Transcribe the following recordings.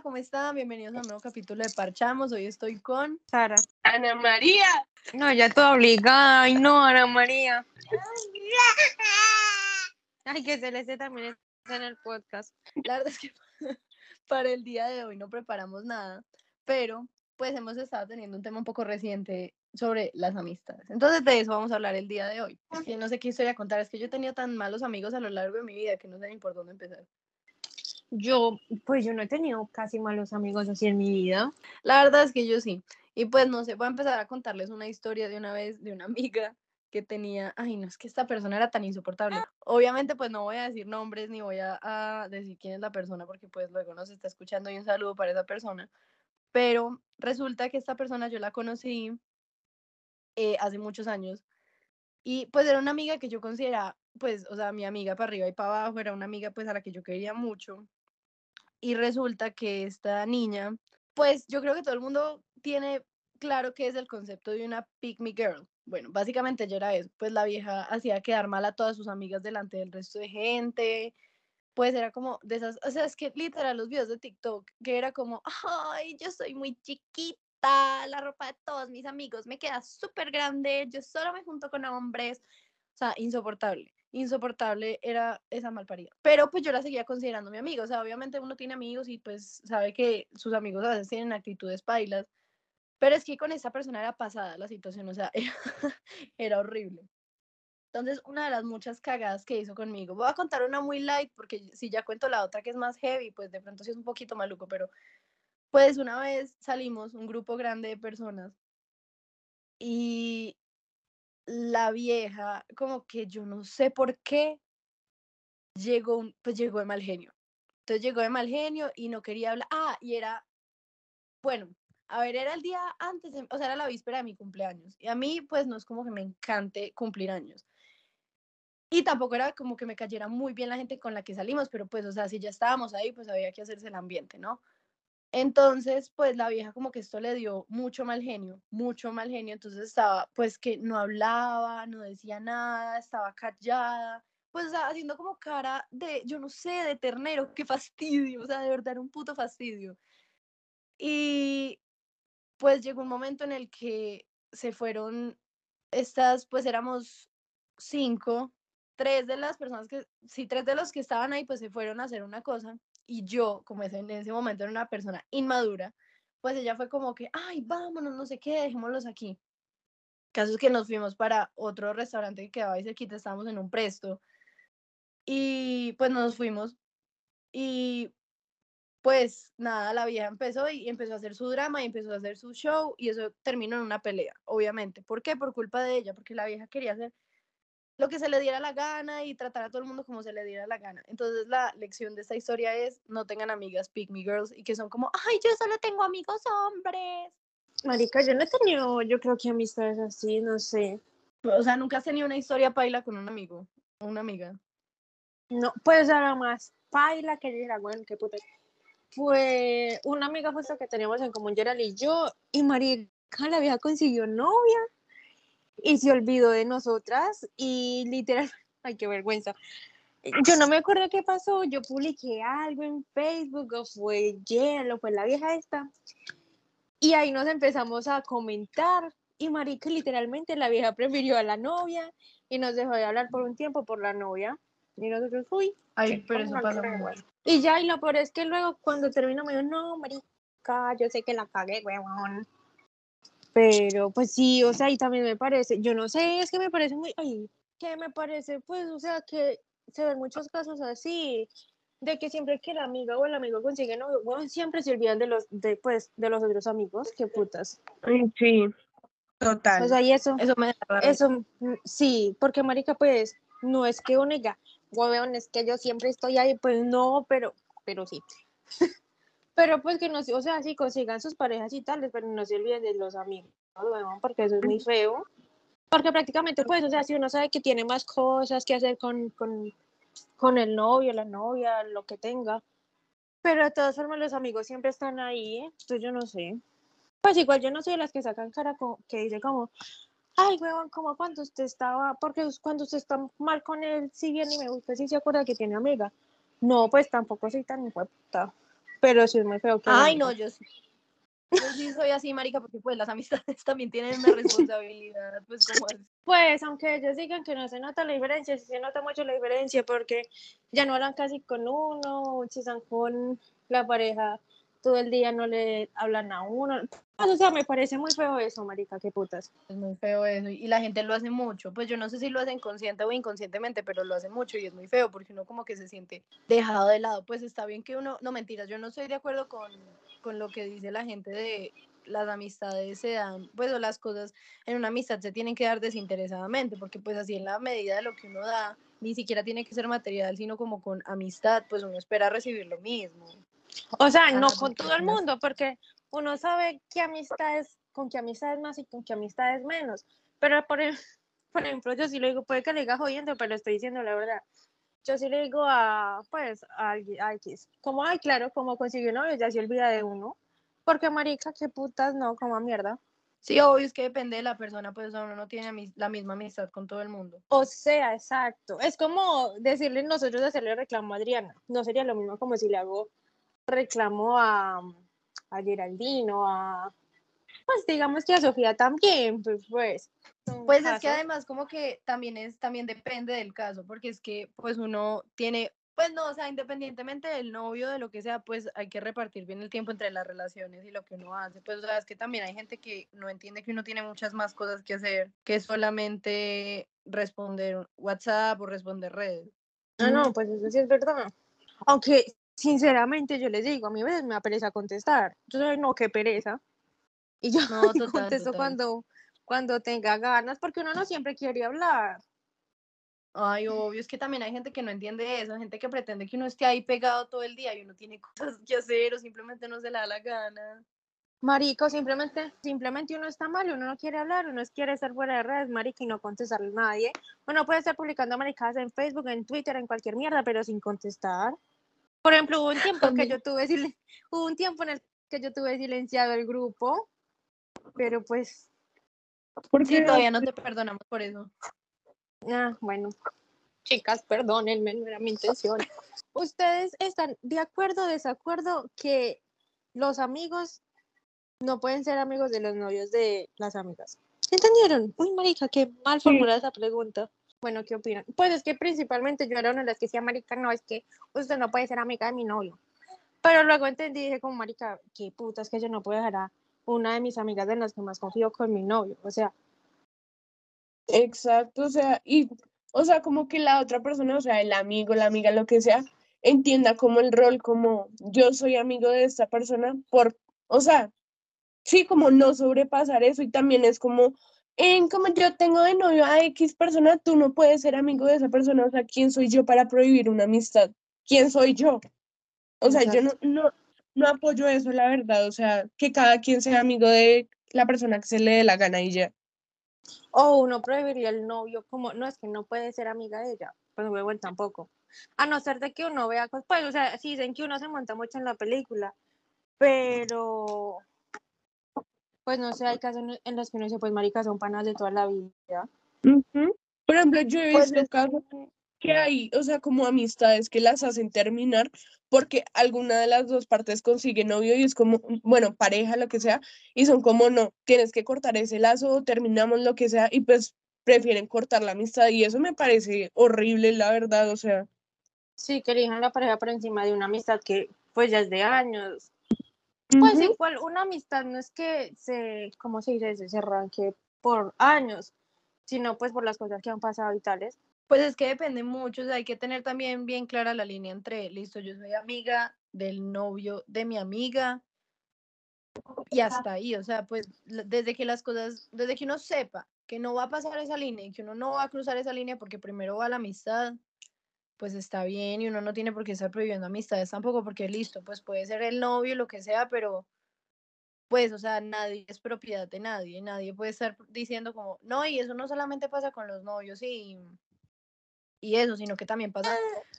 Hola, ¿cómo están? Bienvenidos a un nuevo capítulo de Parchamos. Hoy estoy con Sara. Ana María. No, ya todo obligada. Ay, no, Ana María. Ay, que Celeste también está en el podcast. La verdad es que para el día de hoy no preparamos nada, pero pues hemos estado teniendo un tema un poco reciente sobre las amistades. Entonces de eso vamos a hablar el día de hoy. Es que no sé qué historia contar, es que yo he tenido tan malos amigos a lo largo de mi vida que no sé ni por dónde empezar. Yo, pues yo no he tenido casi malos amigos así en mi vida. La verdad es que yo sí. Y pues no sé, voy a empezar a contarles una historia de una vez de una amiga que tenía, ay, no es que esta persona era tan insoportable. Obviamente pues no voy a decir nombres ni voy a, a decir quién es la persona porque pues luego nos está escuchando y un saludo para esa persona. Pero resulta que esta persona yo la conocí eh, hace muchos años y pues era una amiga que yo consideraba, pues, o sea, mi amiga para arriba y para abajo, era una amiga pues a la que yo quería mucho. Y resulta que esta niña, pues yo creo que todo el mundo tiene claro que es el concepto de una pick me girl. Bueno, básicamente ella era eso, pues la vieja hacía quedar mal a todas sus amigas delante del resto de gente, pues era como de esas, o sea, es que literal los videos de TikTok, que era como, ay, yo soy muy chiquita, la ropa de todos mis amigos me queda súper grande, yo solo me junto con hombres, o sea, insoportable, insoportable era esa malparida. Pero pues yo la seguía considerando mi amiga, o sea, obviamente uno tiene amigos y pues sabe que sus amigos a veces tienen actitudes pailas, pero es que con esa persona era pasada la situación, o sea, era, era horrible. Entonces, una de las muchas cagadas que hizo conmigo, voy a contar una muy light, porque si ya cuento la otra que es más heavy, pues de pronto sí es un poquito maluco, pero pues una vez salimos, un grupo grande de personas, y la vieja, como que yo no sé por qué, llegó, pues llegó de mal genio. Entonces llegó de mal genio y no quería hablar. Ah, y era, bueno, a ver, era el día antes, de- o sea, era la víspera de mi cumpleaños. Y a mí, pues no es como que me encante cumplir años. Y tampoco era como que me cayera muy bien la gente con la que salimos, pero pues, o sea, si ya estábamos ahí, pues había que hacerse el ambiente, ¿no? Entonces, pues la vieja como que esto le dio mucho mal genio, mucho mal genio, entonces estaba pues que no hablaba, no decía nada, estaba callada, pues haciendo como cara de, yo no sé, de ternero, qué fastidio, o sea, de verdad era un puto fastidio. Y pues llegó un momento en el que se fueron estas, pues éramos cinco, tres de las personas que, sí, tres de los que estaban ahí, pues se fueron a hacer una cosa y yo, como en ese momento era una persona inmadura, pues ella fue como que, ay, vámonos, no sé qué, dejémoslos aquí. Caso es que nos fuimos para otro restaurante que quedaba ahí cerquita, estábamos en un presto y pues nos fuimos y pues nada, la vieja empezó y empezó a hacer su drama y empezó a hacer su show y eso terminó en una pelea, obviamente. ¿Por qué? Por culpa de ella, porque la vieja quería hacer lo que se le diera la gana y tratar a todo el mundo como se le diera la gana. Entonces la lección de esta historia es no tengan amigas pick me girls y que son como, ay, yo solo tengo amigos hombres. Marica, yo no he tenido, yo creo que amistades así, no sé. O sea, nunca has tenido una historia paila con un amigo o una amiga. No, pues ahora más paila que yo era, bueno, qué puta. Fue una amiga justo que teníamos en común, Gerald y yo, y marica, la vieja consiguió novia y se olvidó de nosotras y literal, ay, qué vergüenza. Yo no me acuerdo qué pasó, yo publiqué algo en Facebook, o fue Gerald, o fue la vieja esta, y ahí nos empezamos a comentar, y marica, literalmente la vieja prefirió a la novia y nos dejó de hablar por un tiempo por la novia, y nosotros, uy, Ay, pero eso pasa creo. mucho. y ya, y lo peor es que luego cuando termino me dijo, no, marica, yo sé que la cagué, huevón. Pero pues sí, o sea, y también me parece, yo no sé, es que me parece muy, ay, que me parece, pues, o sea, que se ven muchos casos así, de que siempre que la amiga o el amigo consigue novio, bueno, siempre se olvidan de los, de, pues, de los otros amigos, qué putas. Sí, total. O sea, y eso, Eso me da eso, mm, sí, porque marica, pues, no es que uno diga, huevón, es que yo siempre estoy ahí, pues no, pero, pero sí. pero pues que no, o sea, sí consigan sus parejas y tales, pero no se olviden de los amigos, huevón, porque eso es muy feo. Porque prácticamente, pues, o sea, si uno sabe que tiene más cosas que hacer con, con, con el novio, la novia, lo que tenga, pero de todas formas los amigos siempre están ahí, ¿eh? entonces yo no sé. Pues igual yo no soy de las que sacan cara co- que dice como, ay, huevón, como cuando usted estaba, porque cuando usted está mal con él, si bien y me gusta, si se acuerda que tiene amiga. No, pues tampoco soy tan puta. Pero sí es muy feo que Ay, no, yo sí. Yo sí soy así, marica, porque pues las amistades también tienen una responsabilidad, pues como es. Pues, aunque ellos digan que no se nota la diferencia, sí se nota mucho la diferencia porque ya no hablan casi con uno, si están con la pareja todo el día no le hablan a uno. O sea, me parece muy feo eso, marica, qué putas. Es muy feo eso. Y la gente lo hace mucho. Pues yo no sé si lo hacen consciente o inconscientemente, pero lo hace mucho y es muy feo porque uno como que se siente dejado de lado. Pues está bien que uno, no mentiras, yo no estoy de acuerdo con, con lo que dice la gente de las amistades se dan, pues o las cosas en una amistad se tienen que dar desinteresadamente, porque pues así en la medida de lo que uno da, ni siquiera tiene que ser material, sino como con amistad, pues uno espera recibir lo mismo. O sea, no con todo el mundo, porque uno sabe qué amistades, con qué amistades más y con qué amistades menos. Pero por, por ejemplo, yo sí le digo, puede que le diga jodiendo, pero estoy diciendo la verdad. Yo sí le digo a, pues, a, alguien- a X, como, ay, claro, como consiguió novio, ya se olvida de uno. Porque, marica, qué putas, no, como a mierda. Sí, obvio es que depende de la persona, pues uno no tiene la misma amistad con todo el mundo. O sea, exacto. Es como decirle nosotros hacerle reclamo a Adriana. No sería lo mismo como si le hago reclamo a, a Geraldino, a. Pues digamos que a Sofía también, pues. Pues, Pues es que además como que también es, también depende del caso, porque es que pues uno tiene, pues no, o sea, independientemente del novio, de lo que sea, pues hay que repartir bien el tiempo entre las relaciones y lo que uno hace. Pues o sea, es que también hay gente que no entiende que uno tiene muchas más cosas que hacer que solamente responder WhatsApp o responder redes. Ah, no, pues eso sí es verdad. Aunque, sinceramente, yo les digo, a mí me da pereza contestar. Yo soy, no, qué pereza. Y yo No, total, contesto total. cuando, cuando tenga ganas, porque uno no siempre quiere hablar. Ay, obvio, es que también hay gente que no entiende eso, gente que pretende que uno esté ahí pegado todo el día y uno tiene cosas que hacer o simplemente no se le da la gana. Marico, simplemente, simplemente uno está mal, uno no quiere hablar, uno quiere estar fuera de redes, marica, y no contestarle a nadie. Uno puede estar publicando maricadas en Facebook, en Twitter, en cualquier mierda, pero sin contestar. Por ejemplo, hubo un tiempo que yo tuve silen- hubo un tiempo en el que yo tuve silenciado el grupo, pero pues, Porque Sí, todavía no te perdonamos por eso. ah, bueno, chicas, perdónenme, no era mi intención. ¿Ustedes están de acuerdo o desacuerdo que los amigos no pueden ser amigos de los novios de las amigas? ¿Entendieron? Uy, marica, qué mal formulada esa pregunta. Bueno, ¿qué opinan? Pues es que principalmente yo era una de las que decía, marica, no, es que usted no puede ser amiga de mi novio. Pero luego entendí, dije como, marica, qué puta, es que yo no puedo dejar a una de mis amigas en las que más confío con mi novio. O sea, Exacto, o sea, y, o sea, como que la otra persona, o sea, el amigo, la amiga, lo que sea, entienda como el rol, como yo soy amigo de esta persona, por, o sea, sí, como no sobrepasar eso, y también es como, en como yo tengo de novio a X persona, tú no puedes ser amigo de esa persona, o sea, ¿quién soy yo para prohibir una amistad? ¿Quién soy yo? O sea, yo no, no, no apoyo eso, la verdad, o sea, que cada quien sea amigo de la persona que se le dé la gana y ya. o uno prohibiría el novio como, no, es que no puede ser amiga de ella, pues luego él tampoco. A no ser de que uno vea cosas, pues, o sea, sí dicen que uno se monta mucho en la película, pero, pues no sé, hay casos en- los que uno dice, pues marica, son panas de toda la vida. Por ejemplo, yo he Pues visto casos que hay, o sea, como amistades que las hacen terminar porque alguna de las dos partes consigue novio y es como, bueno, pareja, lo que sea, y son como, no, tienes que cortar ese lazo, terminamos lo que sea, y pues prefieren cortar la amistad y eso me parece horrible, la verdad, o sea, Sí, que elijan la pareja por encima de una amistad que, pues ya es de años. Pues igual, una amistad no es que se, ¿cómo se dice? Se arranque por años, sino pues por las cosas que han pasado y tales. Pues es que depende mucho, o sea, hay que tener también bien clara la línea entre, listo, yo soy amiga del novio de mi amiga y hasta ahí, o sea, pues desde que las cosas, desde que uno sepa que no va a pasar esa línea y que uno no va a cruzar esa línea porque primero va la amistad, pues está bien y uno no tiene por qué estar prohibiendo amistades tampoco porque listo, pues puede ser el novio, lo que sea, pero pues, o sea, nadie es propiedad de nadie, nadie puede estar diciendo como, no, y eso no solamente pasa con los novios y, y eso, sino que también pasa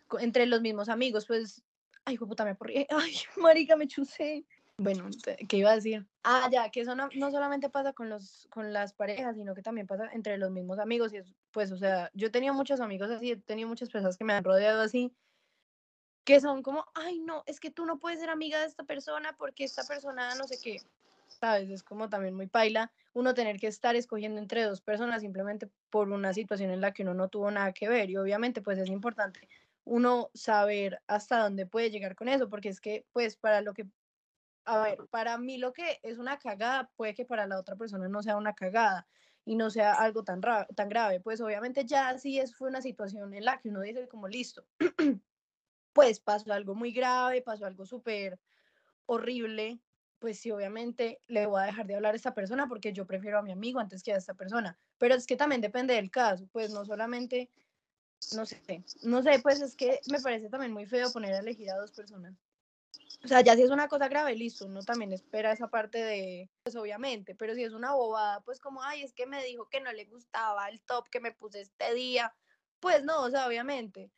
co- entre los mismos amigos, pues, ay, puta, me porrí, ay, marica, me chusé. Bueno, ¿qué iba a decir? Ah, ya, que eso no, no solamente pasa con los, con las parejas, sino que también pasa entre los mismos amigos, y es, pues, o sea, yo he tenido muchos amigos así, he tenido muchas personas que me han rodeado así, que son como, ay, no, es que tú no puedes ser amiga de esta persona porque esta persona no sé qué. ¿Sabes? Es como también muy paila uno tener que estar escogiendo entre dos personas simplemente por una situación en la que uno no tuvo nada que ver. Y obviamente, pues es importante uno saber hasta dónde puede llegar con eso, porque es que, pues, para lo que, a ver, para mí lo que es una cagada, puede que para la otra persona no sea una cagada y no sea algo tan, tan grave. Pues obviamente ya sí es, fue una situación en la que uno dice como listo, pues pasó algo muy grave, pasó algo súper horrible, pues sí, obviamente le voy a dejar de hablar a esta persona porque yo prefiero a mi amigo antes que a esta persona. Pero es que también depende del caso, pues no solamente, no sé, no sé, pues es que me parece también muy feo poner a elegir a dos personas. O sea, ya si es una cosa grave, listo, uno también espera esa parte de, pues obviamente, pero si es una bobada, pues como, ay, es que me dijo que no le gustaba el top que me puse este día, pues no, o sea, obviamente.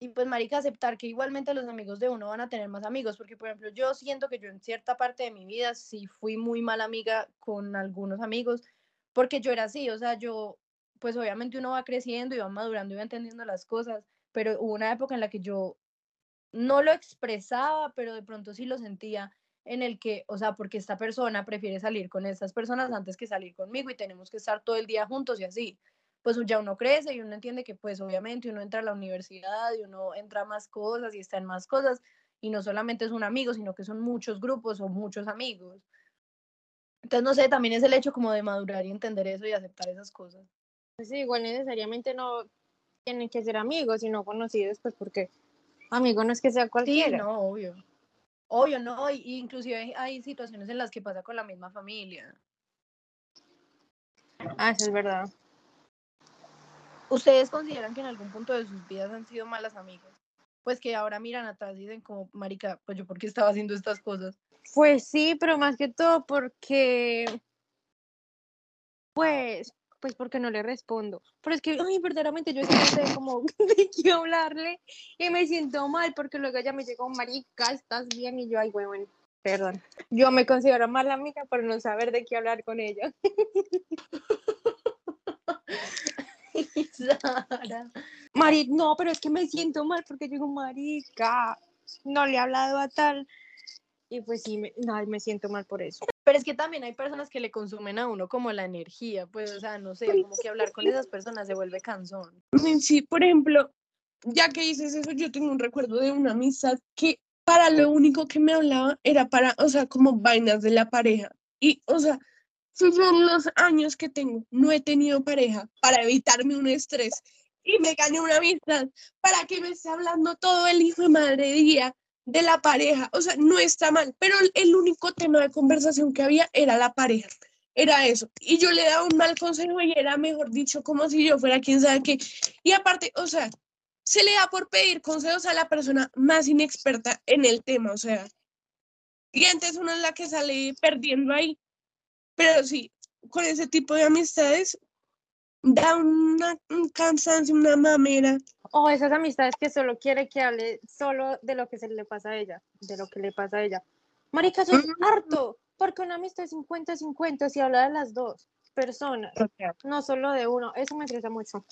Y pues, marica, aceptar que igualmente los amigos de uno van a tener más amigos, porque, por ejemplo, yo siento que yo en cierta parte de mi vida sí fui muy mala amiga con algunos amigos, porque yo era así, o sea, yo, pues obviamente uno va creciendo y va madurando y va entendiendo las cosas, pero hubo una época en la que yo no lo expresaba, pero de pronto sí lo sentía en el que, o sea, porque esta persona prefiere salir con estas personas antes que salir conmigo y tenemos que estar todo el día juntos y así pues ya uno crece y uno entiende que pues obviamente uno entra a la universidad y uno entra a más cosas y está en más cosas y no solamente es un amigo, sino que son muchos grupos o muchos amigos. Entonces, no sé, también es el hecho como de madurar y entender eso y aceptar esas cosas. Sí, igual necesariamente no tienen que ser amigos, sino conocidos, pues porque amigo no es que sea cualquiera. Sí, no, obvio. Obvio, no, y, inclusive hay situaciones en las que pasa con la misma familia. Ah, eso es verdad. ¿Ustedes consideran que en algún punto de sus vidas han sido malas amigas? Pues que ahora miran atrás y dicen como, marica, pues yo por qué estaba haciendo estas cosas. Pues sí, pero más que todo porque, pues, pues porque no le respondo. Pero es que, ay, verdaderamente yo siempre sé como de qué hablarle y me siento mal porque luego ella me llegó, marica, ¿estás bien? Y yo, ay, bueno, perdón. Yo me considero mala amiga por no saber de qué hablar con ella. Sara. Mari, no, pero es que me siento mal porque digo, marica, no le he hablado a tal. Y pues sí, me, no, me siento mal por eso. Pero es que también hay personas que le consumen a uno como la energía, pues, o sea, no sé, como que hablar con esas personas se vuelve cansón. Sí, por ejemplo, ya que dices eso, yo tengo un recuerdo de una amistad que para lo único que me hablaba era para, o sea, como vainas de la pareja. Y, o sea, si yo en los años que tengo no he tenido pareja para evitarme un estrés y me gané una amistad para que me esté hablando todo el hijo de madre día de la pareja, o sea, no está mal, pero el único tema de conversación que había era la pareja, era eso. Y yo le daba un mal consejo y era, mejor dicho, como si yo fuera quien sabe qué. Y aparte, o sea, se le da por pedir consejos a la persona más inexperta en el tema, o sea. Y antes uno es la que sale perdiendo ahí. Pero sí, con ese tipo de amistades da un cansancio, una mamera. O esas amistades que solo quiere que hable solo de lo que se le pasa a ella, de lo que le pasa a ella. Marica, eso es harto, porque una amistad es 50-50 si habla de las dos personas, no solo de uno. Eso me interesa mucho.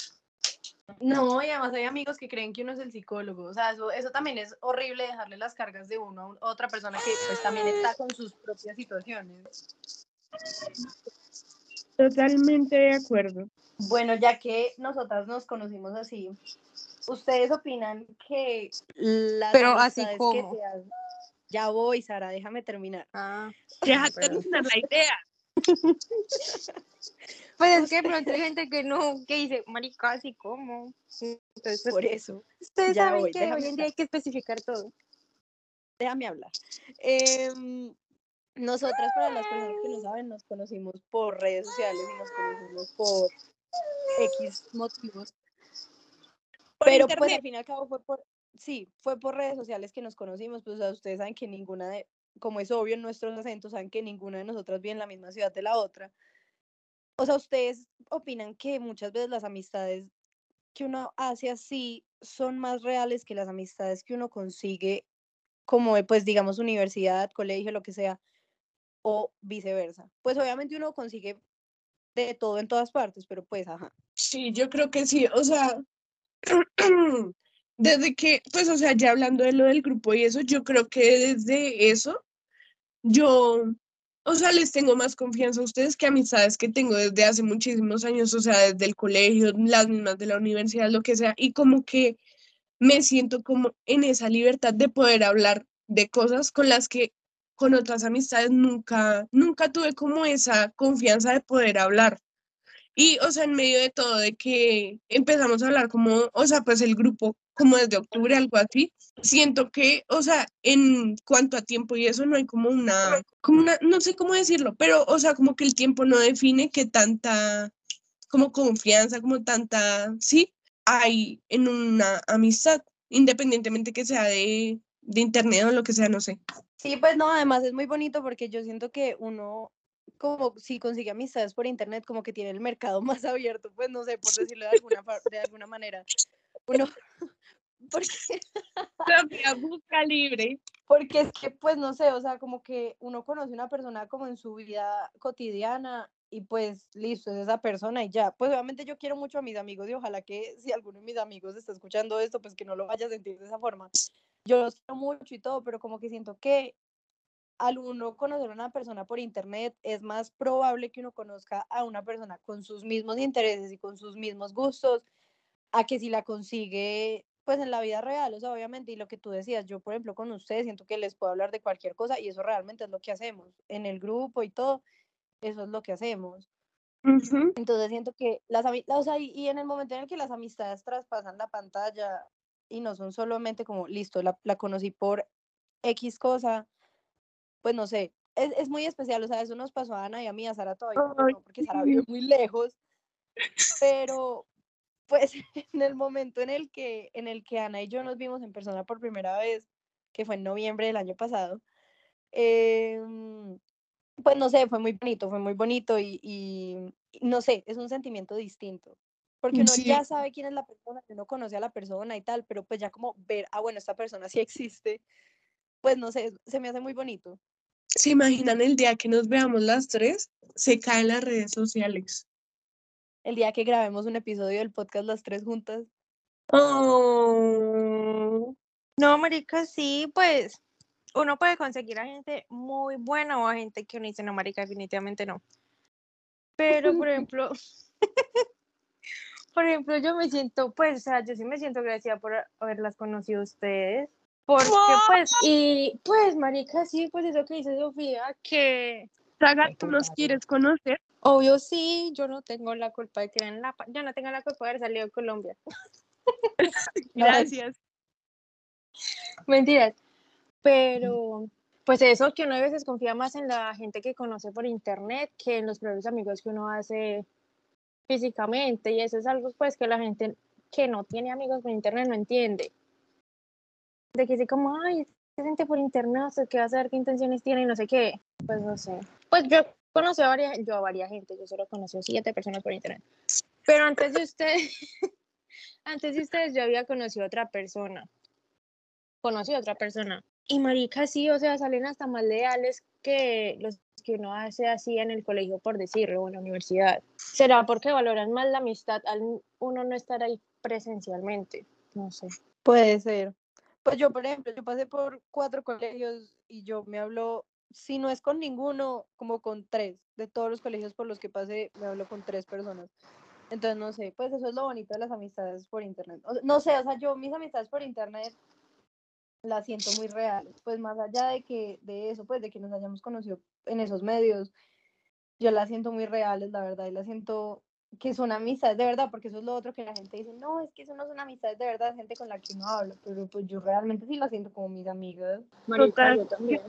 No, y además hay amigos que creen que uno es el psicólogo. O sea, eso, eso también es horrible dejarle las cargas de uno a otra persona que pues también está con sus propias situaciones. Totalmente de acuerdo. Bueno, ya que nosotras nos conocimos así, ¿ustedes opinan que las Pero así como. Ya voy, Sara, déjame terminar. Ah, Deja terminar la idea. pues es que pronto hay gente que no, que dice, marica, así como. Entonces, pues, Por eso. ustedes ya saben voy, que hoy en día hay que especificar todo. Déjame hablar. Em, nosotras, para las personas que no saben, nos conocimos por redes sociales y nos conocimos por X motivos. Pero pues al fin y al cabo fue por, sí, fue por redes sociales que nos conocimos, pues o sea, ustedes saben que ninguna de, como es obvio en nuestros acentos, saben que ninguna de nosotras vive en la misma ciudad de la otra. O sea, ustedes opinan que muchas veces las amistades que uno hace así son más reales que las amistades que uno consigue como, pues digamos, universidad, colegio, lo que sea, o viceversa. Pues obviamente uno consigue de todo en todas partes, pero pues, ajá. Sí, yo creo que sí. O sea, desde que, pues, o sea, ya hablando de lo del grupo y eso, yo creo que desde eso, yo, o sea, les tengo más confianza a ustedes que amistades que tengo desde hace muchísimos años, o sea, desde el colegio, las mismas de la universidad, lo que sea, y como que me siento como en esa libertad de poder hablar de cosas con las que con otras amistades nunca, nunca tuve como esa confianza de poder hablar. Y, o sea, en medio de todo, de que empezamos a hablar como, o sea, pues el grupo como desde octubre, algo así, siento que, o sea, en cuanto a tiempo y eso no hay como una, como una, no sé cómo decirlo, pero, o sea, como que el tiempo no define que tanta, como confianza, como tanta, sí, hay en una amistad, independientemente que sea de, de internet o lo que sea, no sé. Sí, pues no, además es muy bonito porque yo siento que uno, como si consigue amistades por internet, como que tiene el mercado más abierto, pues no sé, por decirlo de alguna, de alguna manera. Uno, porque, La busca libre. porque es que, pues no sé, o sea, como que uno conoce una persona como en su vida cotidiana y pues listo, es esa persona y ya. Pues obviamente yo quiero mucho a mis amigos y ojalá que si alguno de mis amigos está escuchando esto, pues que no lo vaya a sentir de esa forma yo los quiero mucho y todo, pero como que siento que al uno conocer a una persona por internet es más probable que uno conozca a una persona con sus mismos intereses y con sus mismos gustos a que si la consigue pues en la vida real, o sea, obviamente, y lo que tú decías, yo por ejemplo con ustedes siento que les puedo hablar de cualquier cosa y eso realmente es lo que hacemos en el grupo y todo, eso es lo que hacemos. Entonces siento que las o sea, y, y en el momento en el que las amistades traspasan la pantalla, y no son solamente como, listo, la, la conocí por X cosa, pues no sé, es, es, muy especial, o sea, eso nos pasó a Ana y a mí, a Sara todavía, no, porque Sara vive muy lejos, pero pues en el momento en el que en el que Ana y yo nos vimos en persona por primera vez, que fue en noviembre del año pasado, eh, pues no sé, fue muy bonito, fue muy bonito y, y, no sé, es un sentimiento distinto. Porque uno ya sabe quién es la persona, uno conoce a la persona y tal, pero pues ya como ver, ah, bueno, esta persona sí existe, pues no sé, se me hace muy bonito. ¿Se imaginan el día que nos veamos las tres? Se caen las redes sociales. El día que grabemos un episodio del podcast las tres juntas. Oh. No, marica, sí, pues uno puede conseguir a gente muy buena o a gente que uno dice, no, marica, definitivamente no. Pero, por ejemplo, por ejemplo, yo me siento, pues, o sea, yo sí me siento agradecida por haberlas conocido a ustedes. Porque, pues, y pues, marica, sí, pues eso que dice Sofía, que... Saga, ¿tú nos quieres conocer? Obvio sí, yo no tengo la culpa de que en la... Yo no tengo la culpa de haber salido de Colombia. Gracias. Mentiras. Pero, pues eso, que uno a veces confía más en la gente que conoce por internet que en los propios amigos que uno hace físicamente y eso es algo pues que la gente que no tiene amigos por internet no entiende. De que dice como, ay, se gente por internet, que va a saber qué intenciones tiene y no sé qué. Pues no sé. Pues yo conocí a varias, yo a varias gente, yo solo conocí a siete personas por internet. Pero antes de ustedes, antes de ustedes yo había conocido a otra persona. Conocí a otra persona. Y marica, sí, o sea, salen hasta más leales que los que uno hace así en el colegio, por decirlo, o en la universidad. ¿Será porque valoran más la amistad al uno no estar ahí presencialmente? No sé. Puede ser. Pues yo, por ejemplo, yo pasé por cuatro colegios y yo me hablo, si no es con ninguno, como con tres. De todos los colegios por los que pasé, me hablo con tres personas. Entonces, no sé, pues eso es lo bonito de las amistades por internet. no sé, o sea, yo mis amistades por internet la siento muy real. Pues más allá de que de eso, pues de que nos hayamos conocido en esos medios, yo la siento muy reales, la verdad, y la siento que son amistades de verdad, porque eso es lo otro que la gente dice, no, es que eso no son amistades de verdad, gente con la que no hablo, pero pues yo realmente sí la siento como mis amigas. Total, también.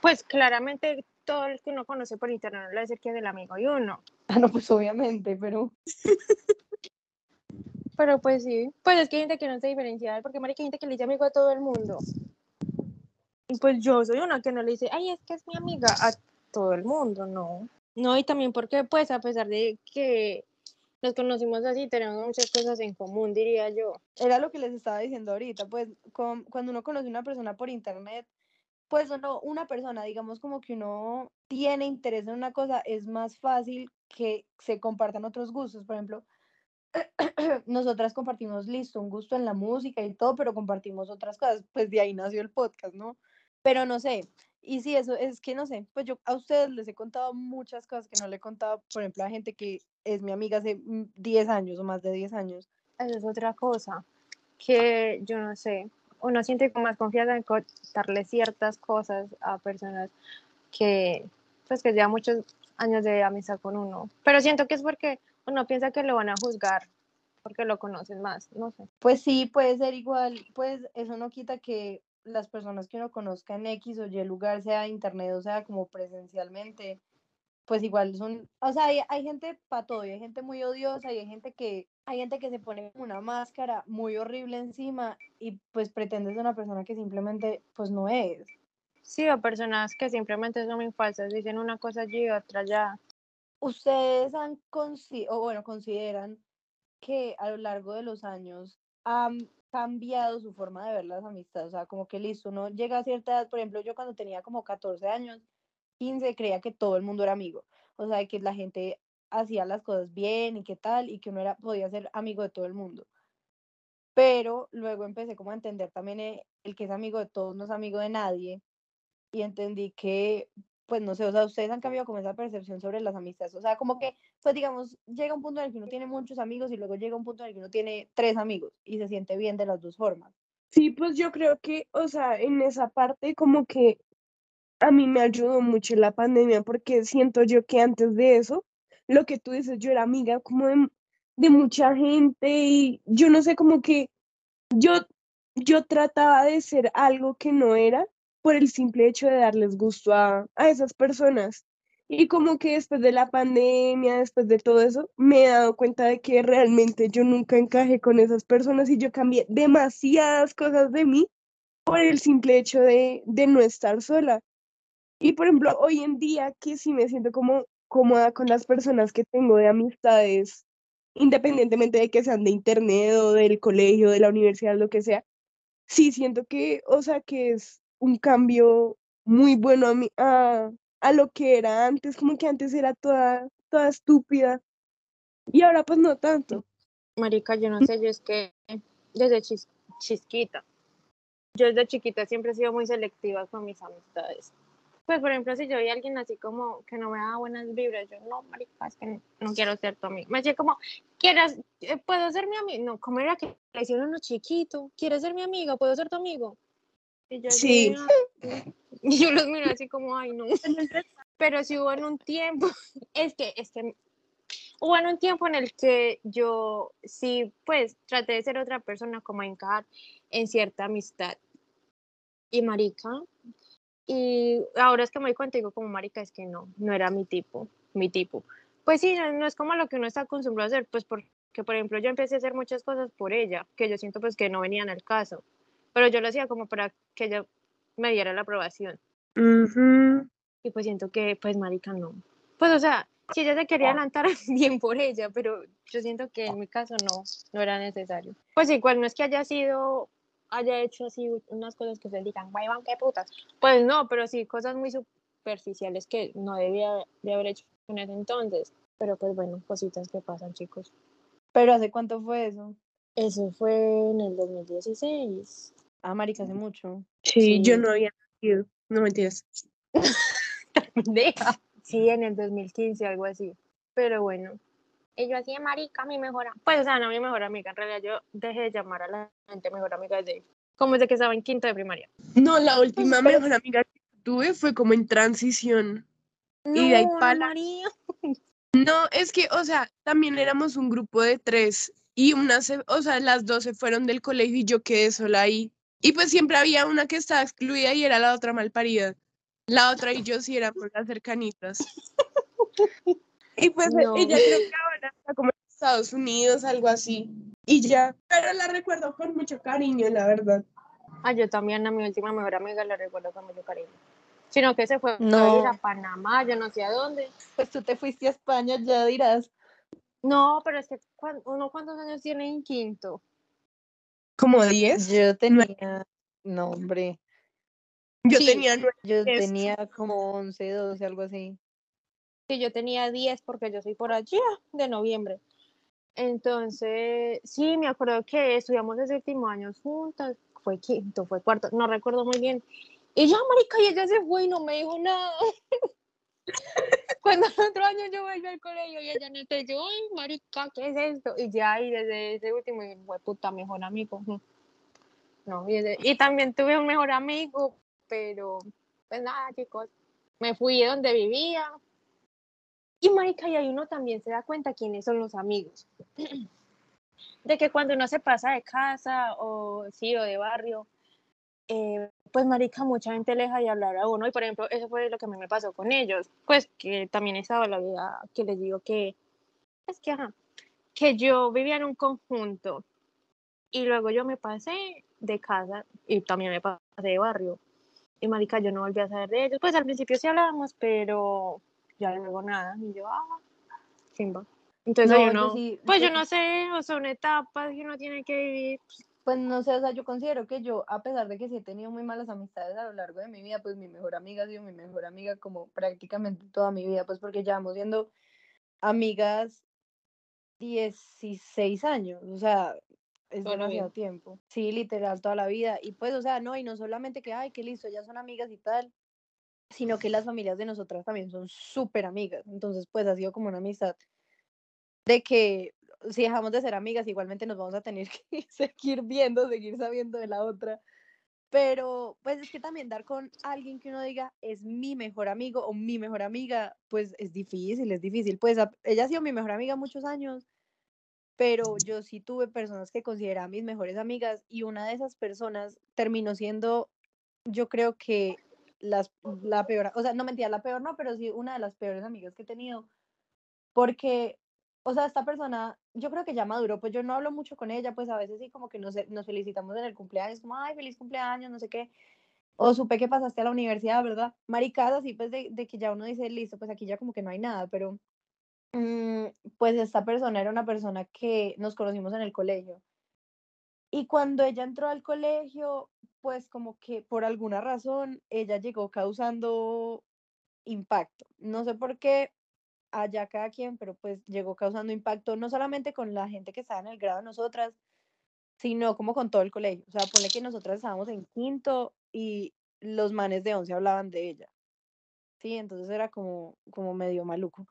Pues claramente todo el que uno conoce por internet no le va a decir que es el amigo y uno. Ah, no, pues obviamente, pero... Pero pues sí, pues es que hay gente que no se diferencia, porque hay gente que le dice amigo a todo el mundo. Y pues yo soy una que no le dice, ay, es que es mi amiga a todo el mundo, no. No, y también porque pues a pesar de que nos conocimos así, tenemos muchas cosas en común, diría yo. Era lo que les estaba diciendo ahorita, pues cuando uno conoce a una persona por internet, pues no, una persona, digamos como que uno tiene interés en una cosa, es más fácil que se compartan otros gustos. Por ejemplo, nosotras compartimos, listo, un gusto en la música y todo, pero compartimos otras cosas, pues de ahí nació el podcast, ¿no? Pero no sé, y sí, eso es que no sé, pues yo a ustedes les he contado muchas cosas que no le he contado, por ejemplo, a gente que es mi amiga hace 10 años o más de 10 años. Esa es otra cosa, que yo no sé, uno siente con más confianza en contarle ciertas cosas a personas que, pues que llevan muchos años de amistad con uno, pero siento que es porque uno piensa que lo van a juzgar porque lo conocen más, no sé. Pues sí, puede ser igual, pues eso no quita que las personas que uno conozca en X o Y lugar, sea internet o sea como presencialmente, pues igual son, o sea, hay, hay gente para todo, y hay gente muy odiosa y hay gente que, hay gente que se pone una máscara muy horrible encima y pues pretende ser una persona que simplemente pues no es. Sí, o personas que simplemente son muy falsas, dicen una cosa allí y otra allá. Ustedes han, o bueno, consideran que a lo largo de los años han cambiado su forma de ver las amistades, o sea, como que listo, uno llega a cierta edad, por ejemplo, yo cuando tenía como 14 años, 15, creía que todo el mundo era amigo, o sea, que la gente hacía las cosas bien y qué tal, y que uno era, podía ser amigo de todo el mundo. Pero luego empecé como a entender también eh, el que es amigo de todos no es amigo de nadie, y entendí que pues no sé, o sea, ustedes han cambiado como esa percepción sobre las amistades, o sea, como que, pues digamos, llega un punto en el que uno tiene muchos amigos y luego llega un punto en el que uno tiene tres amigos y se siente bien de las dos formas. Sí, pues yo creo que, o sea, en esa parte como que a mí me ayudó mucho la pandemia porque siento yo que antes de eso, lo que tú dices, yo era amiga como de, de mucha gente y yo no sé, como que yo, yo trataba de ser algo que no era por el simple hecho de darles gusto a, esas personas. Y como que después de la pandemia, después de todo eso, me he dado cuenta de que realmente yo nunca encajé con esas personas y yo cambié demasiadas cosas de mí por el simple hecho de, de no estar sola. Y por ejemplo, hoy en día que sí me siento como cómoda con las personas que tengo de amistades, independientemente de que sean de internet o del colegio, de la universidad, lo que sea, sí siento que, o sea, que es un cambio muy bueno a, mí, a, a lo que era antes, como que antes era toda, toda estúpida y ahora pues no tanto. Marica, yo no sé, yo es que desde chis, chisquita, yo desde chiquita siempre he sido muy selectiva con mis amistades. Pues, por ejemplo, si yo vi a alguien así como que no me da buenas vibras, yo, no, marica, es que no, quiero ser tu amigo. Me decía como, ¿quieres, eh, puedo ser mi amigo? No, ¿cómo era que le hicieron uno chiquito? ¿Quieres ser mi amiga? ¿Puedo ser tu amigo? Y yo sí. Yo los miro así como, ay, no. Pero si hubo en un tiempo, es que, es que hubo en un tiempo en el que yo sí, pues, traté de ser otra persona, como encajar en cierta amistad. Y marica, y ahora es que me doy cuenta, digo, como marica, es que no, no era mi tipo, mi tipo. Pues sí, no, no es como lo que uno está acostumbrado a hacer, pues porque, por ejemplo, yo empecé a hacer muchas cosas por ella, que yo siento pues que no venían al caso pero yo lo hacía como para que ella me diera la aprobación. Y pues siento que, pues, marica, no. Pues, o sea, si ella se quería adelantar, bien por ella, pero yo siento que en mi caso no, no era necesario. Pues igual, no es que haya sido, haya hecho así unas cosas que se digan, van qué putas. Pues no, pero sí, cosas muy superficiales que no debía de haber hecho en ese entonces. Pero pues bueno, cositas que pasan, chicos. ¿Pero hace cuánto fue eso? Eso fue en el 2016. Ah, marica, hace mucho. Sí, yo no había nacido, no mentiras. sí, en el 2015, algo así. Pero bueno, y yo hacía marica, mi mejor amiga. Pues, o sea, no mi mejor amiga, en realidad yo dejé de llamar a la gente mejor amiga desde, como desde que estaba en quinto de primaria. No, la última mejor amiga que tuve fue como en transición. y de ahí para... No, es que, o sea, también éramos un grupo de tres y una, o sea, las dos se fueron del colegio y yo quedé sola ahí. Y pues siempre había una que estaba excluida y era la otra mal parida. La otra y yo sí éramos las cercanitas. y pues ella creo que ahora está como en Estados Unidos, algo así. Y ya, pero la recuerdo con mucho cariño, la verdad. Ah, yo también a mi última mejor amiga la recuerdo con mucho cariño. Sino que se fue a ir a Panamá, yo no sé a dónde. Pues tú te fuiste a España, ya dirás. No, pero es que uno cuántos años tiene en quinto. ¿Como 10? Yo tenía, no, hombre. Yo tenía Yo tenía como 11, 12, algo así. Sí, yo tenía 10 porque yo soy por allá de noviembre. Entonces, sí, me acuerdo que estudiamos ese último año juntas, fue quinto, fue cuarto, no recuerdo muy bien. Y ya, marica, y ella se fue y no me dijo nada. Cuando el otro año yo volví al colegio y ella no te yo, ay, marica, ¿qué es esto? Y ya, y desde ese último, fue puta, mejor amigo. No, y, y también tuve un mejor amigo, pero pues nada, chicos, me fui de donde vivía. Y marica, y ahí uno también se da cuenta quiénes son los amigos. De que cuando uno se pasa de casa o sí, o de barrio, eh, pues marica, mucha gente le deja de hablar a uno. Y por ejemplo, eso fue lo que a mí me pasó con ellos. Pues que también he estado en la vida que les digo que, es que, ajá, que yo vivía en un conjunto y luego yo me pasé de casa y también me pasé de barrio. Y marica, yo no volví a saber de ellos. Pues al principio sí hablábamos, pero ya luego nada. Y yo, ah, chimba. Entonces No, yo sí- pues yo yo- no sé, o son etapas que uno tiene que vivir. Pues no sé, o sea, yo considero que yo, a pesar de que sí he tenido muy malas amistades a lo largo de mi vida, pues mi mejor amiga ha sido mi mejor amiga como prácticamente toda mi vida, pues porque llevamos siendo amigas 16 años, o sea, es Toda demasiado tiempo. Sí, literal, toda la vida. Y pues, o sea, no, y no solamente que, ay, qué listo, ya son amigas y tal, sino que las familias de nosotras también son súper amigas. Entonces, pues ha sido como una amistad de que si dejamos de ser amigas, igualmente nos vamos a tener que seguir viendo, seguir sabiendo de la otra. Pero pues es que también dar con alguien que uno diga es mi mejor amigo o mi mejor amiga, pues es difícil, es difícil. Pues ella ha sido mi mejor amiga muchos años, pero yo sí tuve personas que consideraba mis mejores amigas y una de esas personas terminó siendo, yo creo que las, la peor, o sea, no mentira, la peor no, pero sí una de las peores amigas que he tenido, porque, o sea, esta persona, yo creo que ya maduró, pues yo no hablo mucho con ella, pues a veces sí como que nos, nos felicitamos en el cumpleaños, como, ay, feliz cumpleaños, no sé qué, o supe que pasaste a la universidad, ¿verdad? Maricadas, así pues de, que ya uno dice, listo, pues aquí ya como que no hay nada, pero mm, pues esta persona era una persona que nos conocimos en el colegio. Y cuando ella entró al colegio, pues como que por alguna razón ella llegó causando impacto. No sé por qué, allá cada quien, pero pues llegó causando impacto no solamente con la gente que estaba en el grado de nosotras, sino como con todo el colegio. O sea, ponle que nosotras estábamos en quinto y los manes de once hablaban de ella. Sí, entonces era como, como medio maluco.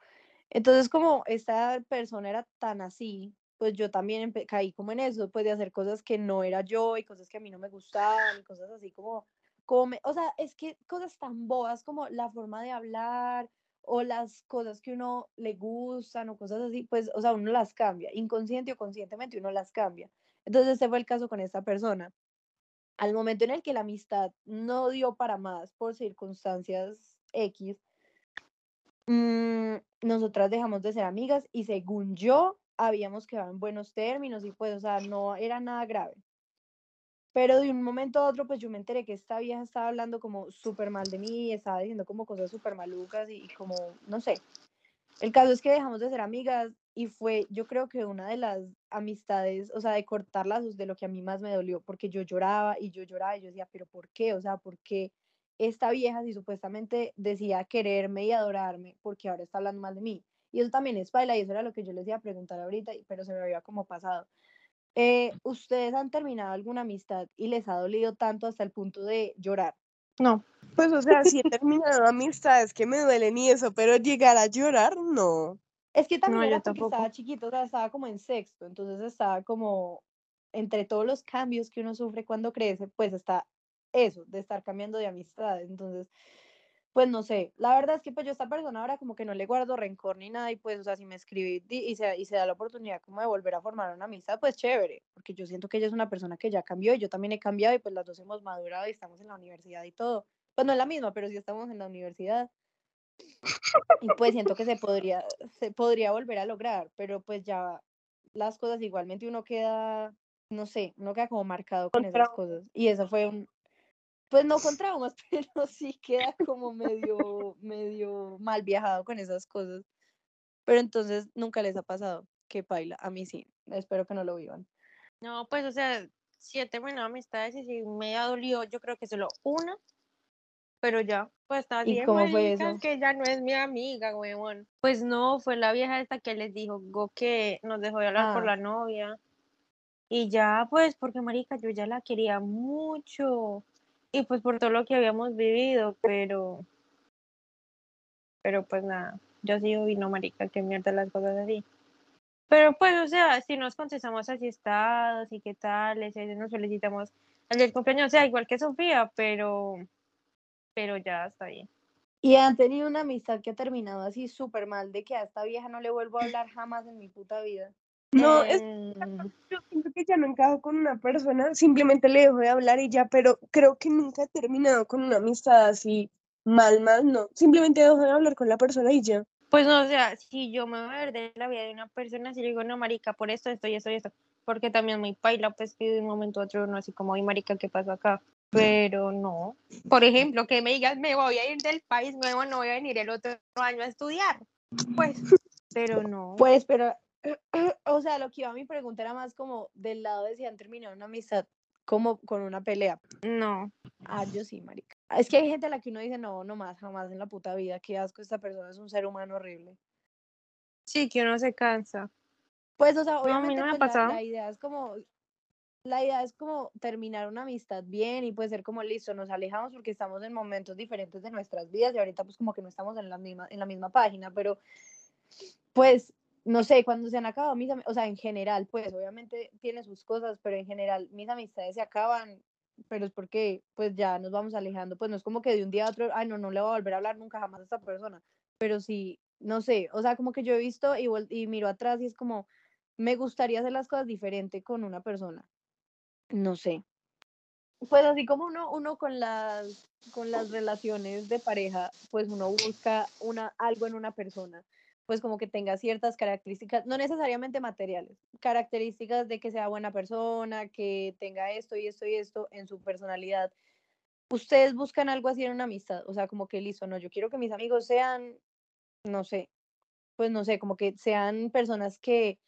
Entonces, como esta persona era tan así, pues yo también caí como en eso, pues de hacer cosas que no era yo y cosas que a mí no me gustaban y cosas así como, como me- o sea, es que cosas tan bobas como la forma de hablar o las cosas que uno le gustan o cosas así, pues, o sea, uno las cambia, inconsciente o conscientemente uno las cambia. Entonces, este fue el caso con esta persona. Al momento en el que la amistad no dio para más por circunstancias X, mm, nosotras dejamos de ser amigas y según yo habíamos quedado en buenos términos y pues, o sea, no era nada grave. Pero de un momento a otro, pues yo me enteré que esta vieja estaba hablando como súper mal de mí, estaba diciendo como cosas súper malucas y, como, no sé. El caso es que dejamos de ser amigas y fue, yo creo que una de las amistades, o sea, de cortar lazos de lo que a mí más me dolió, porque yo lloraba y yo lloraba y yo decía, pero ¿por qué? O sea, ¿por qué esta vieja si supuestamente decía quererme y adorarme, porque ahora está hablando mal de mí? Y eso también es baila y eso era lo que yo les iba a preguntar ahorita, pero se me había como pasado. Eh, ¿Ustedes han terminado alguna amistad y les ha dolido tanto hasta el punto de llorar? No, Pues, o sea, sí he terminado amistades que me duelen y eso, pero llegar a llorar, no. Es que también No, era porque estaba chiquito, o sea, estaba como en sexto, entonces estaba como entre todos los cambios que uno sufre cuando crece, pues está eso, de estar cambiando de amistades. Entonces, pues no sé, la verdad es que pues yo a esta persona ahora como que no le guardo rencor ni nada y pues, o sea, si me escribe di- y se, y se da la oportunidad como de volver a formar una amistad, pues chévere, porque yo siento que ella es una persona que ya cambió y yo también he cambiado y pues las dos hemos madurado y estamos en la universidad y todo. Pues no es la misma, pero sí estamos en la universidad. Y pues siento que se podría, se podría volver a lograr, pero pues ya las cosas igualmente uno queda, no sé, uno queda como marcado con esas cosas. Y eso fue un, pues no con traumas, pero sí queda como medio, medio mal viajado con esas cosas. Pero entonces nunca les ha pasado que paila, a mí sí, espero que no lo vivan. no, pues, o sea, he terminado amistades y sí me ha dolido, yo creo que solo una, pero ya, pues está ¿Y bien, cómo fue marica, eso? es que ella no es mi amiga, huevón. Pues no, fue la vieja esta que les dijo go, que nos dejó de hablar por Ah. la novia. Y ya, pues, porque marica, yo ya la quería mucho. Y pues por todo lo que habíamos vivido, pero... Pero pues nada, yo sigo vino, marica, que mierda las cosas así. Pero pues, o sea, si nos contestamos así estados y qué tal, ese, nos felicitamos el del cumpleaños, o sea, igual que Sofía, pero... Pero ya está bien. Y han tenido una amistad que ha terminado así súper mal, de que a esta vieja no le vuelvo a hablar jamás en mi puta vida. No, es Mm, yo siento que ya no encajo con una persona, simplemente le dejo de hablar y ya, pero creo que nunca he terminado con una amistad así mal, mal, no. Simplemente dejo de hablar con la persona y ya. Pues no, o sea, si yo me voy a ver de la vida de una persona, si le digo, no, marica, por esto, esto y esto y esto, porque también muy paila, pues que de un momento a otro uno así como, ay, marica, ¿qué pasó acá? Pero no. Por ejemplo, que me digas, me voy a ir del país nuevo, no voy a venir el otro año a estudiar. Pues, pero no. Pues, pero, o sea, lo que iba a mi pregunta era más como del lado de si han terminado una amistad como con una pelea. No. Ah, yo sí, marica. Es que hay gente a la que uno dice, no, no más, jamás en la puta vida, qué asco, esta persona es un ser humano horrible. Sí, que uno se cansa. Pues, o sea, a mí obviamente no ha pues, la- la idea es como, la idea es como terminar una amistad bien y puede ser como listo, nos alejamos porque estamos en momentos diferentes de nuestras vidas y ahorita pues como que no estamos en la misma, en la misma página, pero pues no sé, cuando se han acabado mis o sea, en general, pues obviamente tiene sus cosas, pero en general mis amistades se acaban, pero es porque pues ya nos vamos alejando, pues no es como que de un día a otro, ay no, no le voy a volver a hablar nunca jamás a esta persona, pero sí, no sé, o sea, como que yo he visto y, y miro atrás y es como, me gustaría hacer las cosas diferente con una persona, no sé. Pues así como uno, uno con las, con las relaciones de pareja, pues uno busca una, algo en una persona, pues como que tenga ciertas características, no necesariamente materiales, características de que sea buena persona, que tenga esto y esto y esto en su personalidad. Ustedes buscan algo así en una amistad, o sea, como que listo, no, yo quiero que mis amigos sean, no sé, pues no sé, como que sean personas que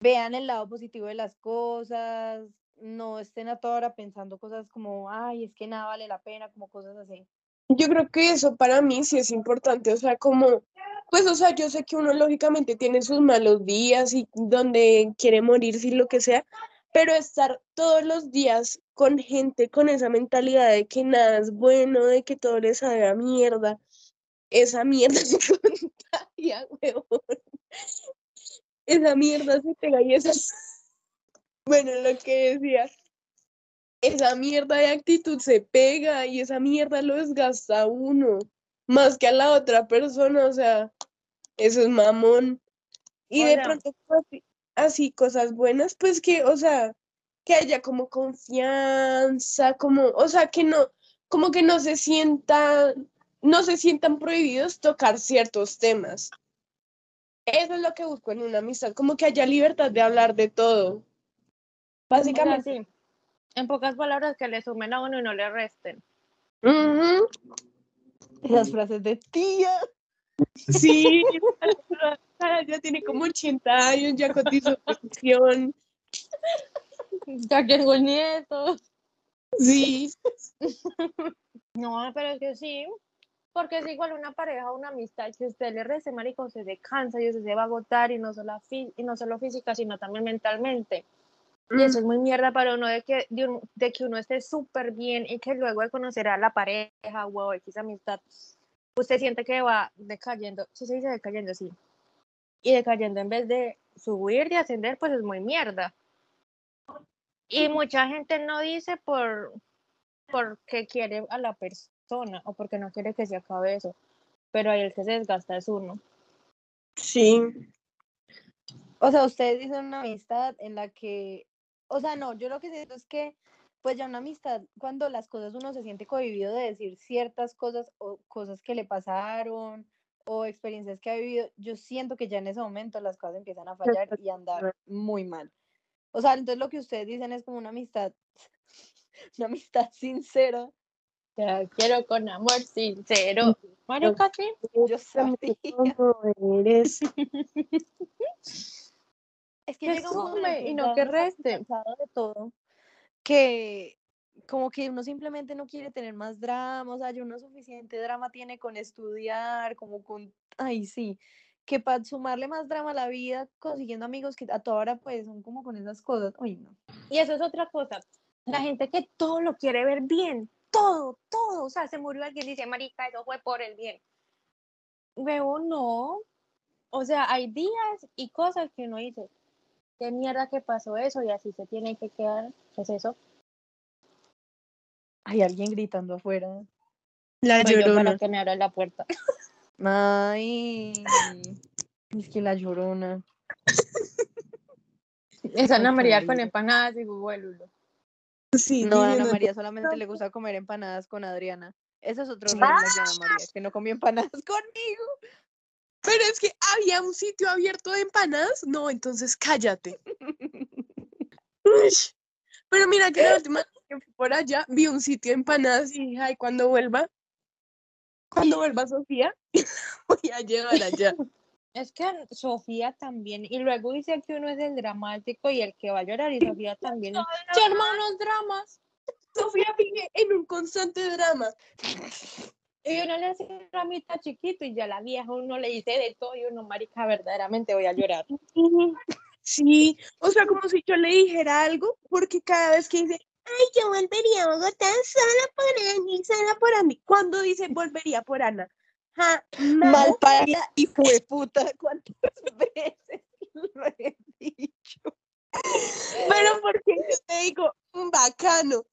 vean el lado positivo de las cosas, no estén a toda hora pensando cosas como, ay, es que nada vale la pena, como cosas así. Yo creo que eso para mí sí es importante, o sea, como, pues, o sea, yo sé que uno lógicamente tiene sus malos días y donde quiere morirse y lo que sea, pero estar todos los días con gente con esa mentalidad de que nada es bueno, de que todo le sabe mierda, esa mierda se contagia, huevón. Esa mierda se pega y esa... Bueno, lo que decía, esa mierda de actitud se pega y esa mierda lo desgasta uno, más que a la otra persona, o sea, eso es mamón. Y de pronto así, así cosas buenas, pues que, o sea, que haya como confianza, como, o sea, que no, como que no se sientan, no se sientan prohibidos tocar ciertos temas. Eso es lo que busco en una amistad, como que haya libertad de hablar de todo. O sea, Básicamente. sí. En pocas palabras, que le sumen a uno y no le resten. Ujú. Esas frases de tía. Sí, ya tiene como 80 años, ya cotizó pensión. Ya tengo nietos. Sí, No, pero es que sí, porque es igual una pareja, una amistad, que usted le reste, marico, se cansa y usted se va a agotar y no solo, y no solo física, sino también mentalmente. Y eso es muy mierda para uno de que, de, un- de que uno esté súper bien y que luego de conocer a la pareja o X amistad, usted siente que va decayendo, sí se dice decayendo, sí. Y decayendo en vez de subir, de ascender, pues es muy mierda. Y mucha gente no dice por porque quiere a la persona o porque no quiere que se acabe eso. Pero ahí el que se desgasta es uno. sí. O sea, ustedes dicen una amistad en la que, o sea, no, yo lo que siento es que, pues ya una amistad, cuando las cosas uno se siente cohibido de decir ciertas cosas o cosas que le pasaron o experiencias que ha vivido, yo siento que ya en ese momento las cosas empiezan a fallar y a andar muy mal. O sea, entonces lo que ustedes dicen es como una amistad, una amistad sincera. Te quiero con amor sincero. Marica, sí. Yo sabía. ¿Cómo eres? Es que llega un sume y no que reste. de todo que, como que uno simplemente no quiere tener más drama, o sea, yo no suficiente drama tiene con estudiar, como con, ay, sí, que para sumarle más drama a la vida, consiguiendo amigos que a toda hora pues son como con esas cosas, uy, no. Y eso es otra cosa. La gente que todo lo quiere ver bien, todo, todo. O sea, se murió alguien y dice, marica, eso fue por el bien. Luego no. O sea, hay días y cosas que uno dice, qué mierda que pasó eso y así se tiene que quedar. ¿Qué es eso? Hay alguien gritando afuera. La Voy yo llorona. para que me abra la puerta. Ay, es que la llorona. Es Ana Ay, María con empanadas y Google Lulo. Sí, No, a Ana María solamente le gusta comer empanadas con Adriana. Eso es otro regla de Ana María, que no comió empanadas conmigo. Pero es que había un sitio abierto de empanadas. No, entonces cállate. Uy, Pero mira que la última vez que fui por allá vi un sitio de empanadas y dije, ay, cuando vuelva, cuando vuelva Sofía, voy a llevar allá. Es que Sofía también, y luego dice que uno es el dramático y el que va a llorar, y Sofía también. ¡Qué hermanos dramas! Sofía vive en un constante drama. Y uno le hace un dramita chiquito y ya la vieja uno le dice de todo y uno, marica, verdaderamente voy a llorar. Sí, o sea, como si yo le dijera algo, porque cada vez que dice, ay, yo volvería a Bogotá sola por Ani, sola por Ani. ¿Cuándo dice volvería por Ana? Jamás. Malparida y fue puta. ¿Cuántas veces lo he dicho? Pero porque yo te digo, "Mm, bacano,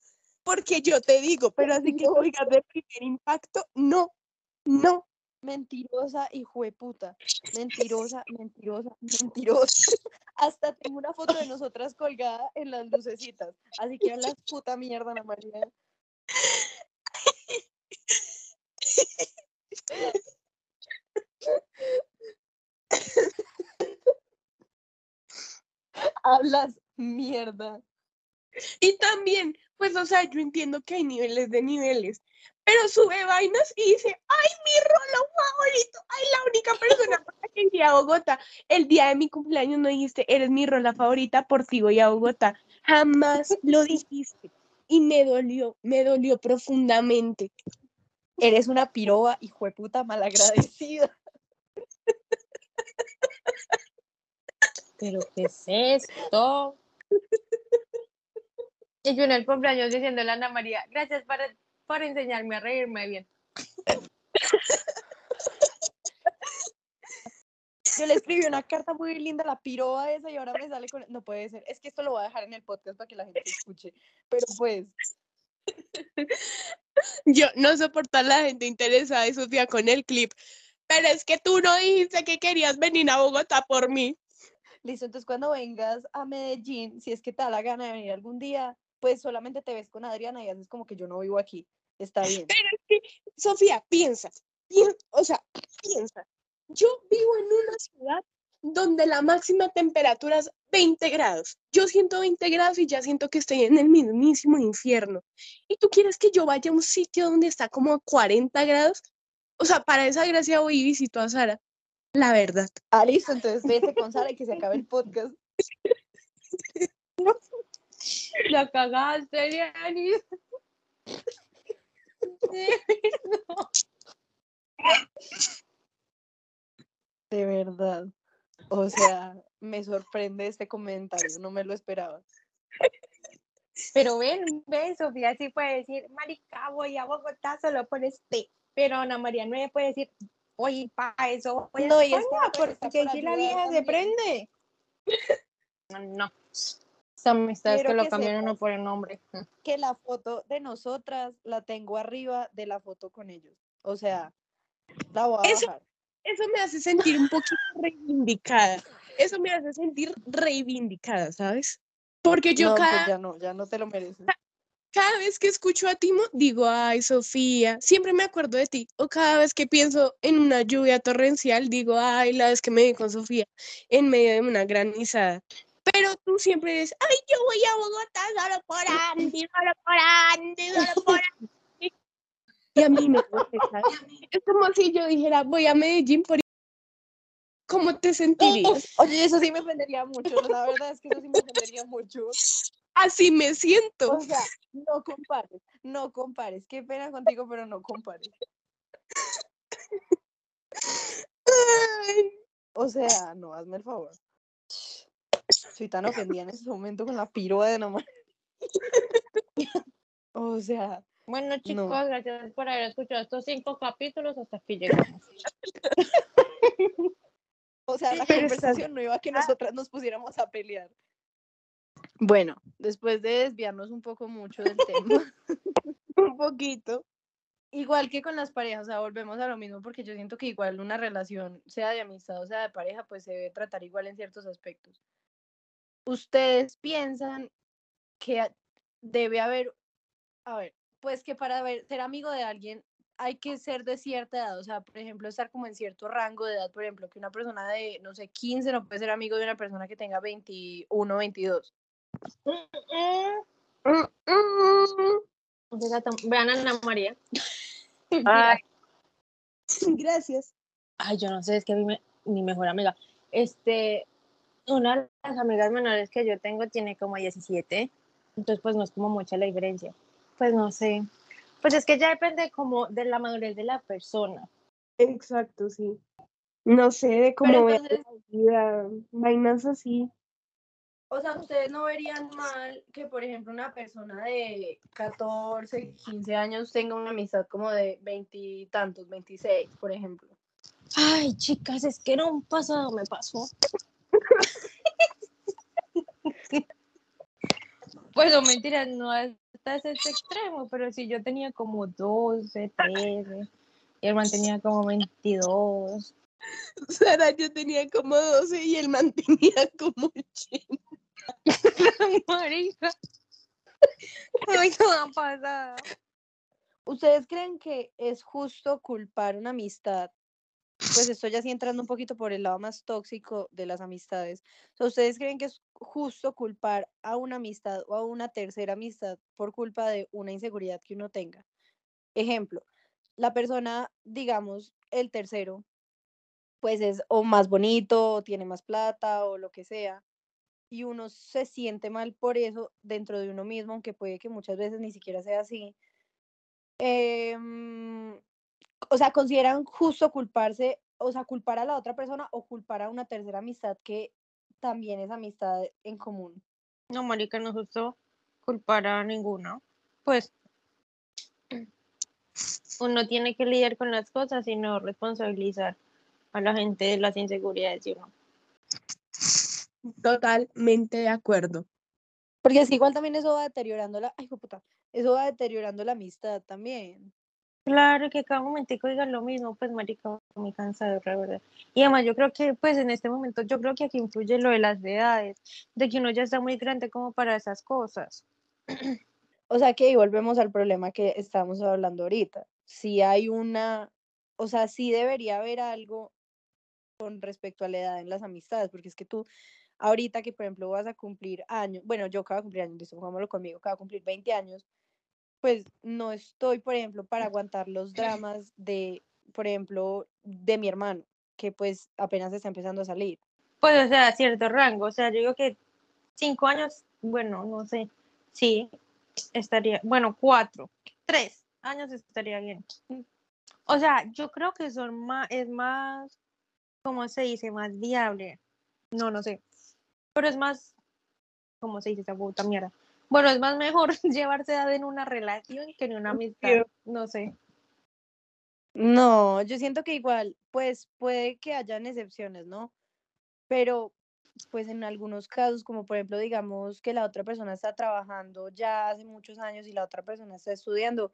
porque yo te digo, pero así que No. oigas de primer impacto, no, no. Mentirosa y puta. Mentirosa, mentirosa, mentirosa. Hasta tengo una foto de nosotras colgada en las lucecitas. Así que las puta mierda, Ana María. Hablas mierda. Y también, pues, o sea, yo entiendo que hay niveles de niveles, pero sube vainas y dice, ay, mi rolo favorito, ay, la única persona por la que iría a Bogotá. El día de mi cumpleaños no dijiste, eres mi rola favorita, por ti voy a Bogotá. Jamás lo dijiste. Y me dolió, me dolió profundamente. Eres una piroba y puta malagradecida. ¿Pero qué es esto? Y yo en el cumpleaños diciéndole a Ana María, gracias por, por enseñarme a reírme bien. Yo le escribí una carta muy linda la piroba esa y ahora me sale con... No puede ser. Es que esto lo voy a dejar en el podcast para que la gente escuche. Pero pues, Yo no soporto a la gente interesada de Sofía con el clip, pero es que tú no dijiste que querías venir a Bogotá por mí. listo. Entonces cuando vengas a Medellín, si es que te da la gana de venir algún día, pues solamente te ves con Adriana y haces como que yo no vivo aquí. Está bien. Pero es que, Sofía, piensa, pien- o sea, piensa. Yo vivo en una ciudad donde la máxima temperatura es 20 grados. Yo siento 20 grados y ya siento que estoy en el mismísimo infierno. ¿Y tú quieres que yo vaya a un sitio donde está como a 40 grados? O sea, para esa gracia voy y visito a Sara. La verdad. Ah, listo. Entonces vete con Sara y que se acabe el podcast. La cagaste, Liani. De verdad. O sea, me sorprende este comentario. No me lo esperaba. Pero ven, ven, Sofía sí puede decir, marica, voy a Bogotá solo por este. Pero Ana María no le puede decir, oye, pa, eso voy a No, España, porque por si la vieja se prende. No. Amistad es Quiero que lo que cambian uno sepas. por el nombre. que la foto de nosotras la tengo arriba de la foto con ellos. O sea, la voy a Eso- bajar. Eso me hace sentir un poquito reivindicada. Eso me hace sentir reivindicada, ¿sabes? Porque yo no, cada, pues ya no, ya no te lo mereces. cada vez que escucho a Timo, digo, ay, Sofía, siempre me acuerdo de ti. O cada vez que pienso en una lluvia torrencial, digo, ay, la vez que me vi con Sofía en medio de una granizada. Pero tú siempre dices, ay, yo voy a Bogotá solo por Andy, solo por Andy, solo por Andy. Y a mí me ¿sabes? Es como si yo dijera, voy a Medellín por... ¿Cómo te sentirías? Oye, eso sí me ofendería mucho. La verdad es que eso sí me ofendería mucho. así me siento. O sea, no compares, no compares. Qué pena contigo, pero no compares. O sea, no, hazme el favor. Soy tan ofendida en este momento con la piroa de María. O sea, Bueno, chicos, No. gracias por haber escuchado estos cinco capítulos hasta aquí llegamos. o sea, la Pero estás- conversación no iba a que nosotras nos pusiéramos a pelear. Bueno, después de desviarnos un poco mucho del tema, un poquito. igual que con las parejas, o sea, volvemos a lo mismo porque yo siento que igual una relación, sea de amistad o sea de pareja, pues se debe tratar igual en ciertos aspectos. ¿Ustedes piensan que debe haber, a ver, pues que para ver- ser amigo de alguien hay que ser de cierta edad, o sea, por ejemplo, estar como en cierto rango de edad, por ejemplo, que una persona de, no sé, 15 no puede ser amigo de una persona que tenga 21, 22. Entonces, tam- Vean a Ana María. Ay. Gracias. Ay, yo no sé, es que a mí me- mi mejor amiga, este, una de las amigas menores que yo tengo tiene como 17, entonces pues no es como mucha la diferencia. Pues no sé. Pues es que ya depende como de la madurez de la persona. Exacto, sí. No sé de cómo Pero ver entonces- la vida, vainas así. O sea, ustedes no verían mal que, por ejemplo, una persona de 14, 15 años tenga una amistad como de 20 y tantos, 26, por ejemplo. Ay, chicas, es que era un pasado me pasó. Pues no, mentira, no hasta ese extremo, pero sí yo tenía como 12, 13, y el man tenía como 22. Sara, yo tenía como 12 y él mantenía como 80. Marica. Ay, no va a pasar. ¿Ustedes creen que es justo culpar una amistad? Pues estoy ya sí entrando un poquito por el lado más tóxico de las amistades. ¿Ustedes creen que es justo culpar a una amistad o a una tercera amistad por culpa de una inseguridad que uno tenga? Ejemplo, la persona, digamos, el tercero, pues es o más bonito, o tiene más plata, o lo que sea, y uno se siente mal por eso dentro de uno mismo, aunque puede que muchas veces ni siquiera sea así. Em, o sea, consideran justo culparse, o sea, culpar a la otra persona o culpar a una tercera amistad que también es amistad en común. No, marica, no es justo culpar a ninguno. Pues uno tiene que lidiar con las cosas y no responsabilizar a la gente de las inseguridades de uno. Totalmente de acuerdo. Porque es que igual también eso va deteriorando la, ay, puta, eso va deteriorando la amistad también. Claro que cada momentico digan lo mismo, pues marica, muy cansado, la verdad. Y además yo creo que pues en este momento, yo creo que aquí influye lo de las edades, de que uno ya está muy grande como para esas cosas. O sea que ahí volvemos al problema que estamos hablando ahorita. Si hay una, o sea, sí debería haber algo con respecto a la edad en las amistades, porque es que tú, ahorita que por ejemplo vas a cumplir años, bueno, yo acabo de cumplir años, listo, conmigo, acabo de cumplir 20 años, pues no estoy, por ejemplo, para aguantar los dramas de, por ejemplo, de mi hermano, que pues apenas está empezando a salir. Pues o sea, cierto rango, o sea, yo digo que cinco años, bueno, no sé, sí, estaría, bueno, cuatro, tres años estaría bien. O sea, yo creo que son más, es más, ¿cómo se dice? Más viable. No, no sé. Pero es más, ¿cómo se dice esa puta mierda? Bueno, es más mejor llevarse edad en una relación que en una amistad. No sé. No, yo siento que igual, pues puede que hayan excepciones, ¿no? Pero pues en algunos casos, como por ejemplo, digamos que la otra persona está trabajando ya hace muchos años y la otra persona está estudiando,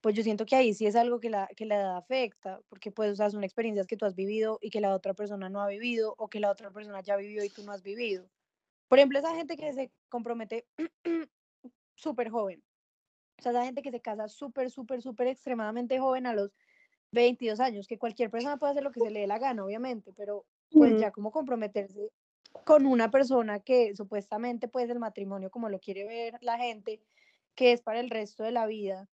pues yo siento que ahí sí es algo que la, que la edad afecta, porque pues, o sea, son experiencias que tú has vivido y que la otra persona no ha vivido, o que la otra persona ya vivió y tú no has vivido. Por ejemplo, esa gente que se compromete súper joven, o sea, esa gente que se casa súper, súper, súper extremadamente joven a los 22 años, que cualquier persona puede hacer lo que se le dé la gana, obviamente, pero pues ya como comprometerse con una persona que supuestamente pues el matrimonio como lo quiere ver la gente, que es para el resto de la vida,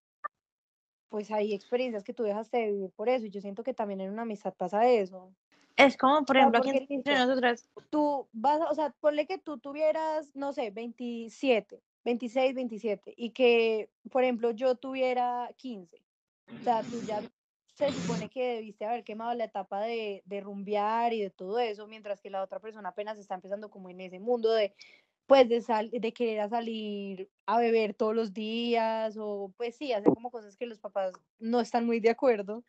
pues hay experiencias que tú dejaste de vivir por eso y yo siento que también en una amistad pasa eso. Es como, por ejemplo, aquí entre nosotras, Tú vas, o sea, ponle que tú tuvieras, no sé, 27 26, 27, y que, por ejemplo, yo tuviera 15. O sea, tú ya se supone que debiste haber quemado la etapa de, de rumbear y de todo eso, mientras que la otra persona apenas está empezando como en ese mundo de, pues, de, sal, de querer a salir a beber todos los días, o pues sí, hacer como cosas que los papás no están muy de acuerdo,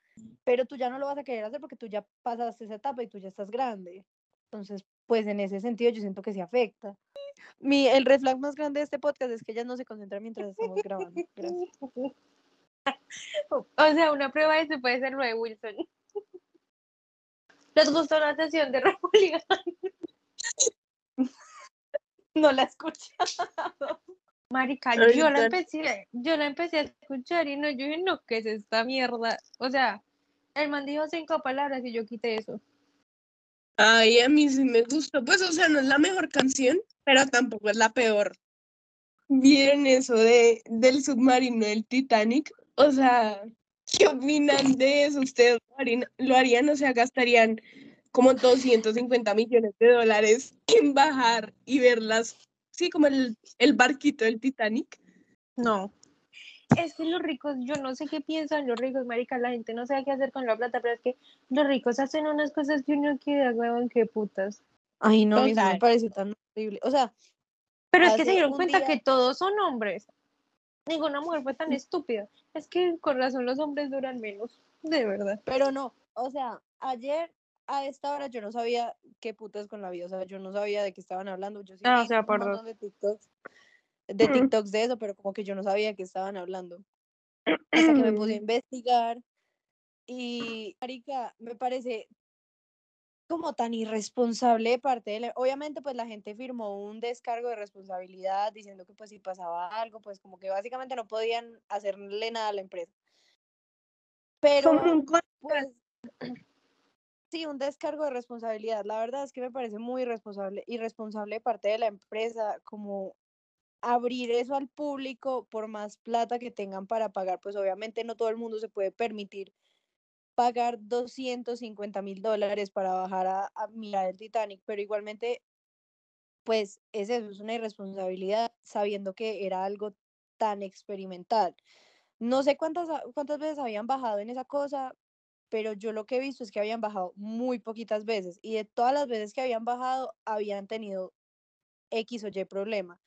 pero tú ya no lo vas a querer hacer porque tú ya pasaste esa etapa y tú ya estás grande. Entonces, pues en ese sentido yo siento que se afecta. Mi, el red flag más grande de este podcast es que ella no se concentra mientras estamos grabando. Gracias. O sea, una prueba de eso puede ser lo de Wilson. ¿Les gustó la sesión de República? No la escuché. Marica, Ay, yo la empecé, yo la empecé a escuchar y no, yo dije, no, ¿qué es esta mierda? O sea, el man dijo cinco palabras y yo quité eso. Ay, a mí sí me gustó. Pues, o sea, no es la mejor canción, pero tampoco es la peor. ¿Vieron eso de, del submarino del Titanic? O sea, ¿qué opinan de eso? ¿Ustedes lo harían, lo harían? O sea, gastarían como 250 millones de dólares en bajar y verlas, sí, como el, el barquito del Titanic. No. Es que los ricos, yo no sé qué piensan los ricos, marica, la gente no sabe qué hacer con la plata, pero es que los ricos hacen unas cosas que uno queda, huevón, qué putas. Ay, no, eso me parece tan horrible. O sea, Pero es que se dieron cuenta día- que todos son hombres. Ninguna mujer fue tan estúpida. Es que con razón los hombres duran menos, de verdad. pero no. O sea, ayer a esta hora yo no sabía qué putas con la vida. O sea, yo no sabía de qué estaban hablando. Yo sí Ah, o sea, un montón de TikToks, de Mm. TikToks de eso, pero como que yo no sabía de qué estaban hablando. Hasta que me puse a investigar. Y, marica, me parece como tan irresponsable de parte de la... Obviamente, pues la gente firmó un descargo de responsabilidad diciendo que pues si pasaba algo, pues como que básicamente no podían hacerle nada a la empresa. Pero, Como un con- pues, sí, un descargo de responsabilidad. La verdad es que me parece muy irresponsable, irresponsable de parte de la empresa, como abrir eso al público por más plata que tengan para pagar, pues obviamente no todo el mundo se puede permitir pagar 250 mil dólares para bajar a, a mirar el Titanic, pero igualmente, pues es eso, es una irresponsabilidad sabiendo que era algo tan experimental. No sé cuántas, cuántas veces habían bajado en esa cosa, pero yo lo que he visto es que habían bajado muy poquitas veces y de todas las veces que habían bajado habían tenido X o Y problema.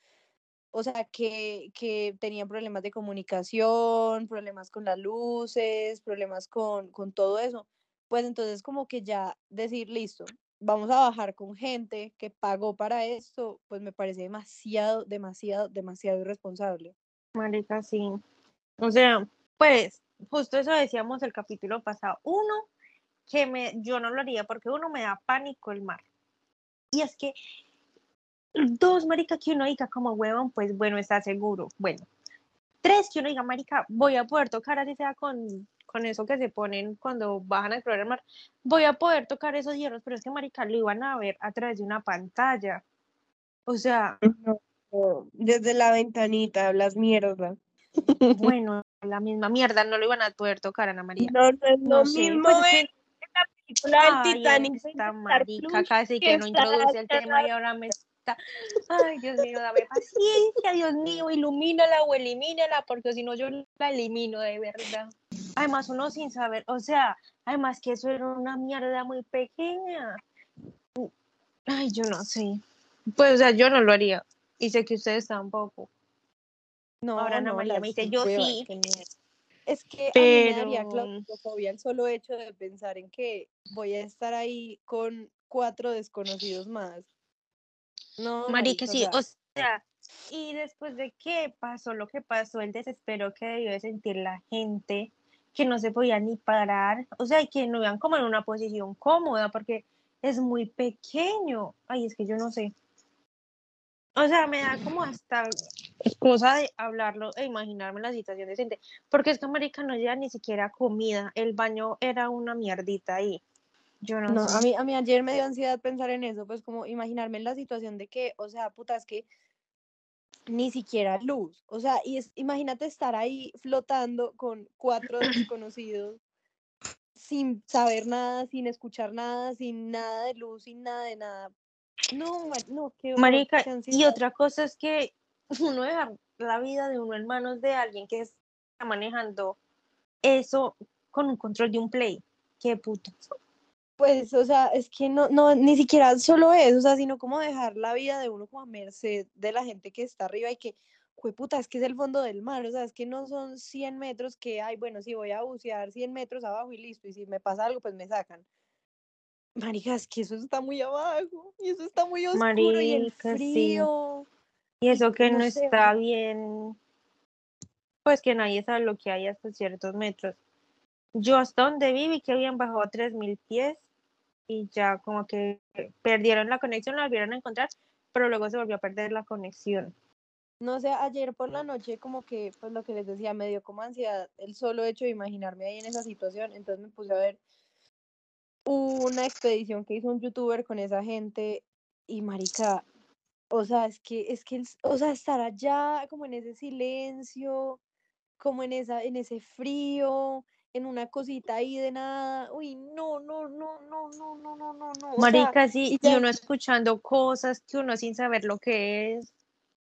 O sea, que, que tenían problemas de comunicación, problemas con las luces, problemas con, con todo eso. Pues entonces como que ya decir, listo, vamos a bajar con gente que pagó para esto, pues me parece demasiado, demasiado, demasiado irresponsable. Marica, sí. O sea, pues, justo eso decíamos el capítulo pasado. Uno, que me, yo no lo haría porque uno me da pánico el mar. Y es que, dos, marica, que uno diga como huevón, pues bueno, está seguro. Bueno. Tres, que uno diga, marica, voy a poder tocar así sea con, con eso que se ponen cuando bajan a explorar el mar. Voy a poder tocar esos hierros, pero es que, marica, lo iban a ver a través de una pantalla. O sea, No, Desde la ventanita hablas mierda. bueno, la misma mierda, no lo iban a poder tocar, Ana María. No, no es No lo sé, mismo pues la película del Ay, Titanic. esta marica Plus casi que que no introduce el tema y ahora me está. Ay, Dios mío, dame paciencia, Dios mío, ilumínala o elimínala, porque si no yo la elimino de verdad. Además, uno sin saber, o sea, además que eso era una mierda muy pequeña. Ay, yo no sé. Pues, o sea, yo no lo haría. Y sé que ustedes tampoco. No, Ahora Ana no, María me dice, yo sí. Es que a mí me daría Pero- claustrofobia el solo hecho de pensar en que voy a estar ahí con cuatro desconocidos más. No, Marica, sí, o sea, y después de que pasó lo que pasó, el desespero que debió de sentir la gente, que no se podía ni parar, o sea, y que no iban como en una posición cómoda, porque es muy pequeño. Ay, es que yo no sé. O sea, me da como hasta cosa de hablarlo e imaginarme la situación decente, porque es que Marica no lleva ni siquiera comida, el baño era una mierdita ahí. Yo no, No, sé. a mí, a mí ayer me dio ansiedad pensar en eso, pues como imaginarme la situación de que, o sea, puta, es que ni siquiera luz, o sea, y es, imagínate estar ahí flotando con cuatro desconocidos sin saber nada, sin escuchar nada, sin nada de luz, sin nada de nada. No, no, qué Marica, y otra cosa es que uno dejar la vida de uno en manos de alguien que está manejando eso con un control de un play. Qué puto. Pues, o sea, es que no, no, ni siquiera solo eso, o sea, sino como dejar la vida de uno como a merced de la gente que está arriba y que, puta, es que es el fondo del mar, o sea, es que no son 100 metros que, ay, bueno, si voy a bucear 100 metros abajo y listo, y si me pasa algo, pues me sacan. Marica, es que eso está muy abajo, y eso está muy oscuro y el Marica, sí. Y eso que no no sé, está bien, pues que nadie sabe lo que hay hasta ciertos metros. Yo hasta donde viví que habían bajado a 3.000 pies y ya como que perdieron la conexión, la volvieron a encontrar, pero luego se volvió a perder la conexión. No sé, ayer por la noche como que, pues lo que les decía, me dio como ansiedad el solo hecho de imaginarme ahí en esa situación, entonces me puse a ver una expedición que hizo un youtuber con esa gente y marica, o sea, es que, es que, o sea, estar allá como en ese silencio, como en esa, en ese frío, en una cosita ahí de nada, uy, no, no, no, no, no, no, no, no, no, o sea, Marica, sí, y uno escuchando cosas que uno sin saber lo que es.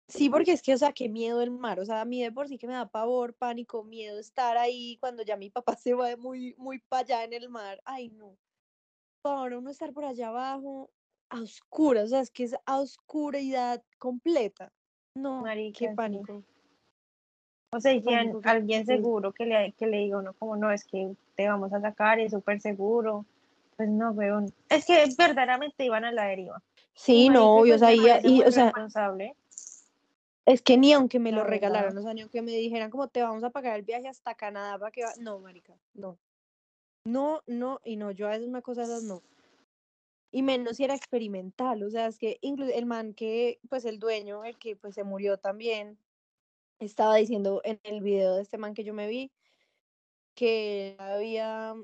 Sí, porque es que, o sea, qué miedo el mar, o sea, a mí de por sí que me da pavor, pánico, miedo estar ahí cuando ya mi papá se va muy, muy para allá en el mar, ay no, ahora uno estar por allá abajo, a oscuras, o sea, es que es a oscuridad completa, no, Marica, qué sí. pánico. O sea, alguien pánico. seguro que le, que le diga uno como no, es que te vamos a sacar, es súper seguro. Pues no, weón. Es que verdaderamente iban a la deriva. Sí, marica, no, y, o pues, sea, y, o sea, es que ni aunque me lo regalaran, o sea, ni aunque me dijeran como te vamos a pagar el viaje hasta Canadá para que va, no, marica, no. No, no, y no, yo a veces una cosa de esas no. Y menos si era experimental, o sea, es que incluso el man que, pues el dueño, el que pues se murió también, estaba diciendo en el video de este man que yo me vi, que había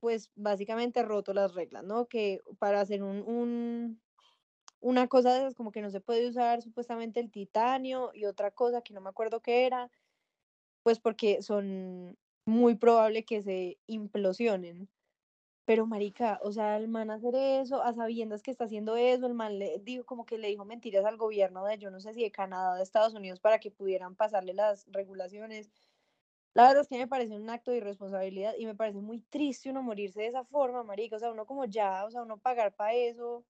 pues básicamente roto las reglas, ¿no? Que para hacer un, un, una cosa de esas como que no se puede usar supuestamente el titanio y otra cosa que no me acuerdo qué era, pues porque son muy probable que se implosionen. Pero marica, o sea, el man hacer eso, a sabiendas que está haciendo eso, el man le dijo como que le dijo mentiras al gobierno de yo no sé si de Canadá o de Estados Unidos para que pudieran pasarle las regulaciones. La verdad es que me parece un acto de irresponsabilidad y me parece muy triste uno morirse de esa forma, marica, o sea, uno como ya, o sea, uno pagar para eso,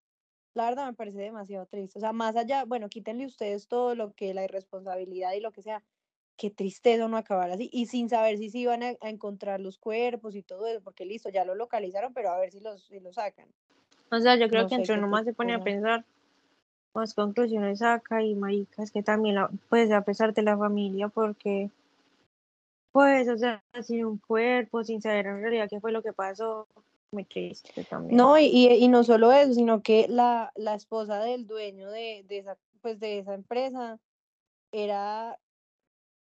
la verdad me parece demasiado triste. O sea, más allá, bueno, quítenle ustedes todo lo que la irresponsabilidad y lo que sea, qué tristeza no acabar así y sin saber si se iban a, a encontrar los cuerpos y todo eso, porque listo, ya lo localizaron, pero a ver si los, si los sacan. O sea, yo creo No que entre uno más se pone a pensar, más conclusiones saca y marica, es que también la, pues a pesar de la familia, porque pues, o sea, sin un cuerpo, sin saber en realidad qué fue lo que pasó, muy triste también. No, y, y, y no solo eso, sino que la, la esposa del dueño de, de esa, pues de esa empresa era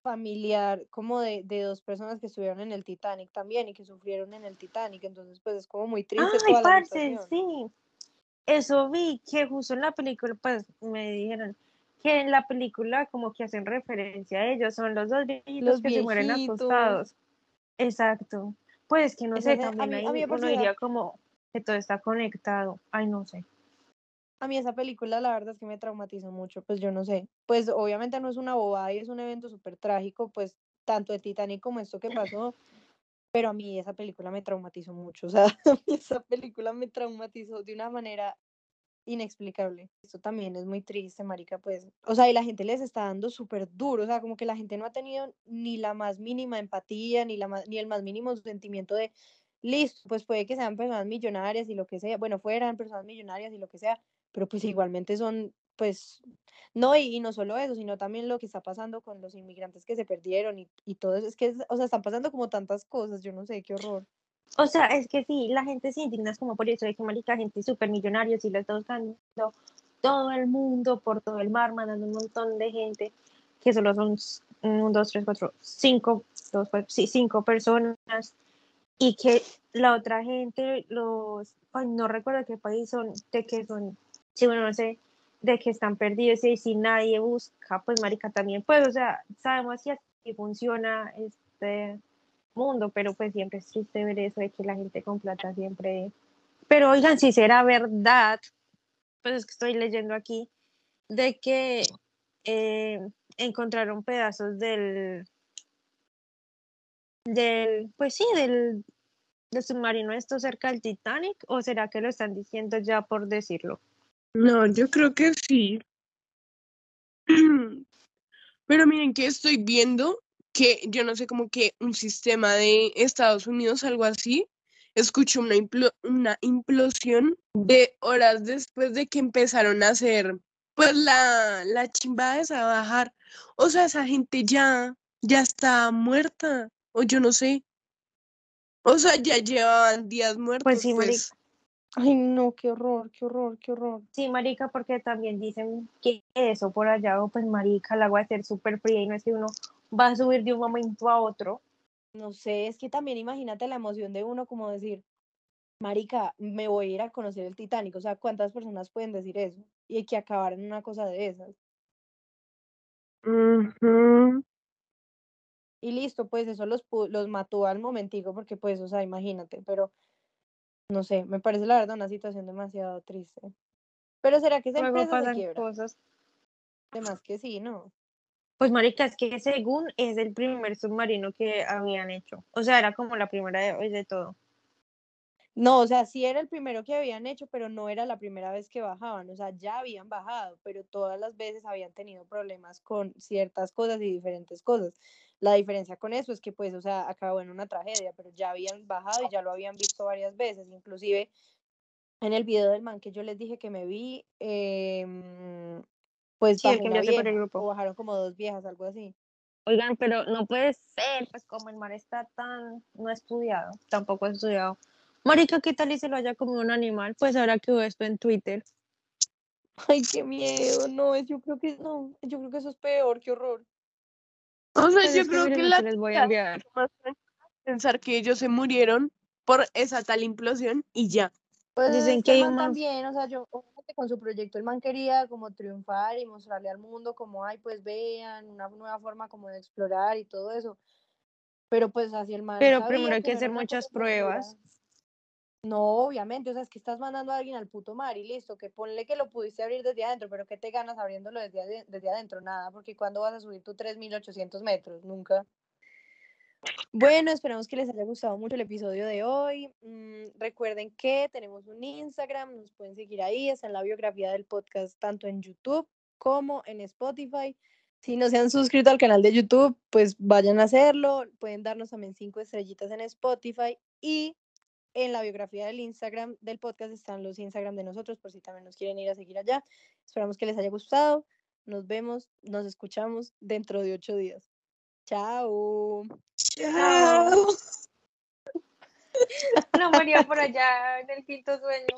familiar como de, de dos personas que estuvieron en el Titanic también y que sufrieron en el Titanic, entonces pues es como muy triste Ay, toda parce, sí. Eso vi que justo en la película, pues me dijeron que en la película como que hacen referencia a ellos, son los dos viejitos Los que se mueren acostados. Exacto. Pues que no sé, se- a también mí- ahí a mí uno diría como que todo está conectado. Ay, no sé. A mí esa película la verdad es que me traumatizó mucho, pues yo no sé, pues obviamente no es una bobada y es un evento súper trágico, pues tanto el Titanic como esto que pasó, pero a mí esa película me traumatizó mucho, o sea, a mí esa película me traumatizó de una manera inexplicable. Esto también es muy triste, marica, pues, o sea, y la gente les está dando súper duro, o sea, como que la gente no ha tenido ni la más mínima empatía, ni, la más, ni el más mínimo sentimiento de, listo, pues puede que sean personas millonarias y lo que sea, bueno, fueran personas millonarias y lo que sea, pero pues igualmente son, pues, no, y, no solo eso, sino también lo que está pasando con los inmigrantes que se perdieron y, y todo eso, es que, es- o sea, están pasando como tantas cosas, yo no sé, qué horror. O sea, es que sí, la gente se indigna es como por eso de que marica, gente súper millonaria, y lo está buscando todo el mundo, por todo el mar, mandando un montón de gente, que solo son s- un, dos, tres, cuatro, cinco, dos, cuatro, sí, cinco personas, y que la otra gente, los, ay, no recuerdo qué país son, de que son, sí, bueno, no sé, de que están perdidos y si nadie busca, pues marica también, pues, o sea, sabemos así funciona este mundo, pero pues siempre es triste ver eso de que la gente con plata siempre... Pero oigan, si será verdad, pues es que estoy leyendo aquí, de que eh, encontraron pedazos del, del, pues sí, del, del submarino esto cerca del Titanic, o será que lo están diciendo ya por decirlo? No, yo creo que sí. Pero miren que estoy viendo que yo no sé como que un sistema de Estados Unidos, algo así, escucho una, una implosión de horas después de que empezaron a hacer pues la, la chimba esa a bajar. O sea, esa gente ya, ya está muerta, o yo no sé. O sea, ya llevaban días muertos. sí, pues. Ay, no, qué horror, qué horror, qué horror. Sí, marica, porque también dicen que eso por allá, pues marica, el agua va a ser súper fría y no es que uno va a subir de un momento a otro. No sé, es que también imagínate la emoción de uno como decir, marica, me voy a ir a conocer el Titanic. O sea, ¿cuántas personas pueden decir eso? Y que acabar en una cosa de esas. Ujú. Y listo, pues eso los, los mató al momentico porque pues, o sea, imagínate, pero no sé, me parece la verdad una situación demasiado triste. Pero ¿será que esa Luego empresa se quiebra? cosas. Además que sí, ¿no? Pues marica, es que según es el primer submarino que habían hecho. O sea, era como la primera vez de todo. No, o sea, sí era el primero que habían hecho, pero no era la primera vez que bajaban, o sea, ya habían bajado, pero todas las veces habían tenido problemas con ciertas cosas y diferentes cosas. La diferencia con eso es que, pues, o sea, acabó en una tragedia, pero ya habían bajado y ya lo habían visto varias veces, inclusive en el video del man que yo les dije que me vi, em, pues Sí, el que por el grupo. o bajaron como dos viejas, algo así. Oigan, pero no puede ser, pues como el mar está tan no estudiado, tampoco estudiado. Marica, ¿qué tal y se lo haya comido un animal? Pues ahora que veo esto en Twitter. Ay, qué miedo, no, es- yo creo que no, yo creo que eso es peor, qué horror. O sea, Pues yo creo que la les voy a enviar. pensar que ellos se murieron por esa tal implosión y ya. Pues Dicen que man un man- también, o sea, yo con su proyecto el man quería como triunfar y mostrarle al mundo como, ay, pues vean, una nueva forma como de explorar y todo eso. Pero pues así el man Pero primero hay que hacer muchas pruebas. No, obviamente, o sea, es que estás mandando a alguien al puto mar y listo, que ponle que lo pudiste abrir desde adentro, pero ¿qué te ganas abriéndolo desde, desde adentro? Nada, porque ¿cuándo vas a subir tú 3.800 metros? Nunca. Bueno, esperamos que les haya gustado mucho el episodio de hoy. Mm, recuerden que tenemos un Instagram, nos pueden seguir ahí, está en la biografía del podcast, tanto en YouTube como en Spotify. Si no se han suscrito al canal de YouTube, pues vayan a hacerlo. Pueden darnos también cinco estrellitas en Spotify y en la biografía del Instagram del podcast están los Instagram de nosotros por si también nos quieren ir a seguir allá. Esperamos que les haya gustado. Nos vemos, nos escuchamos dentro de ocho días. Chao. Chao. No moría por allá en el quinto sueño.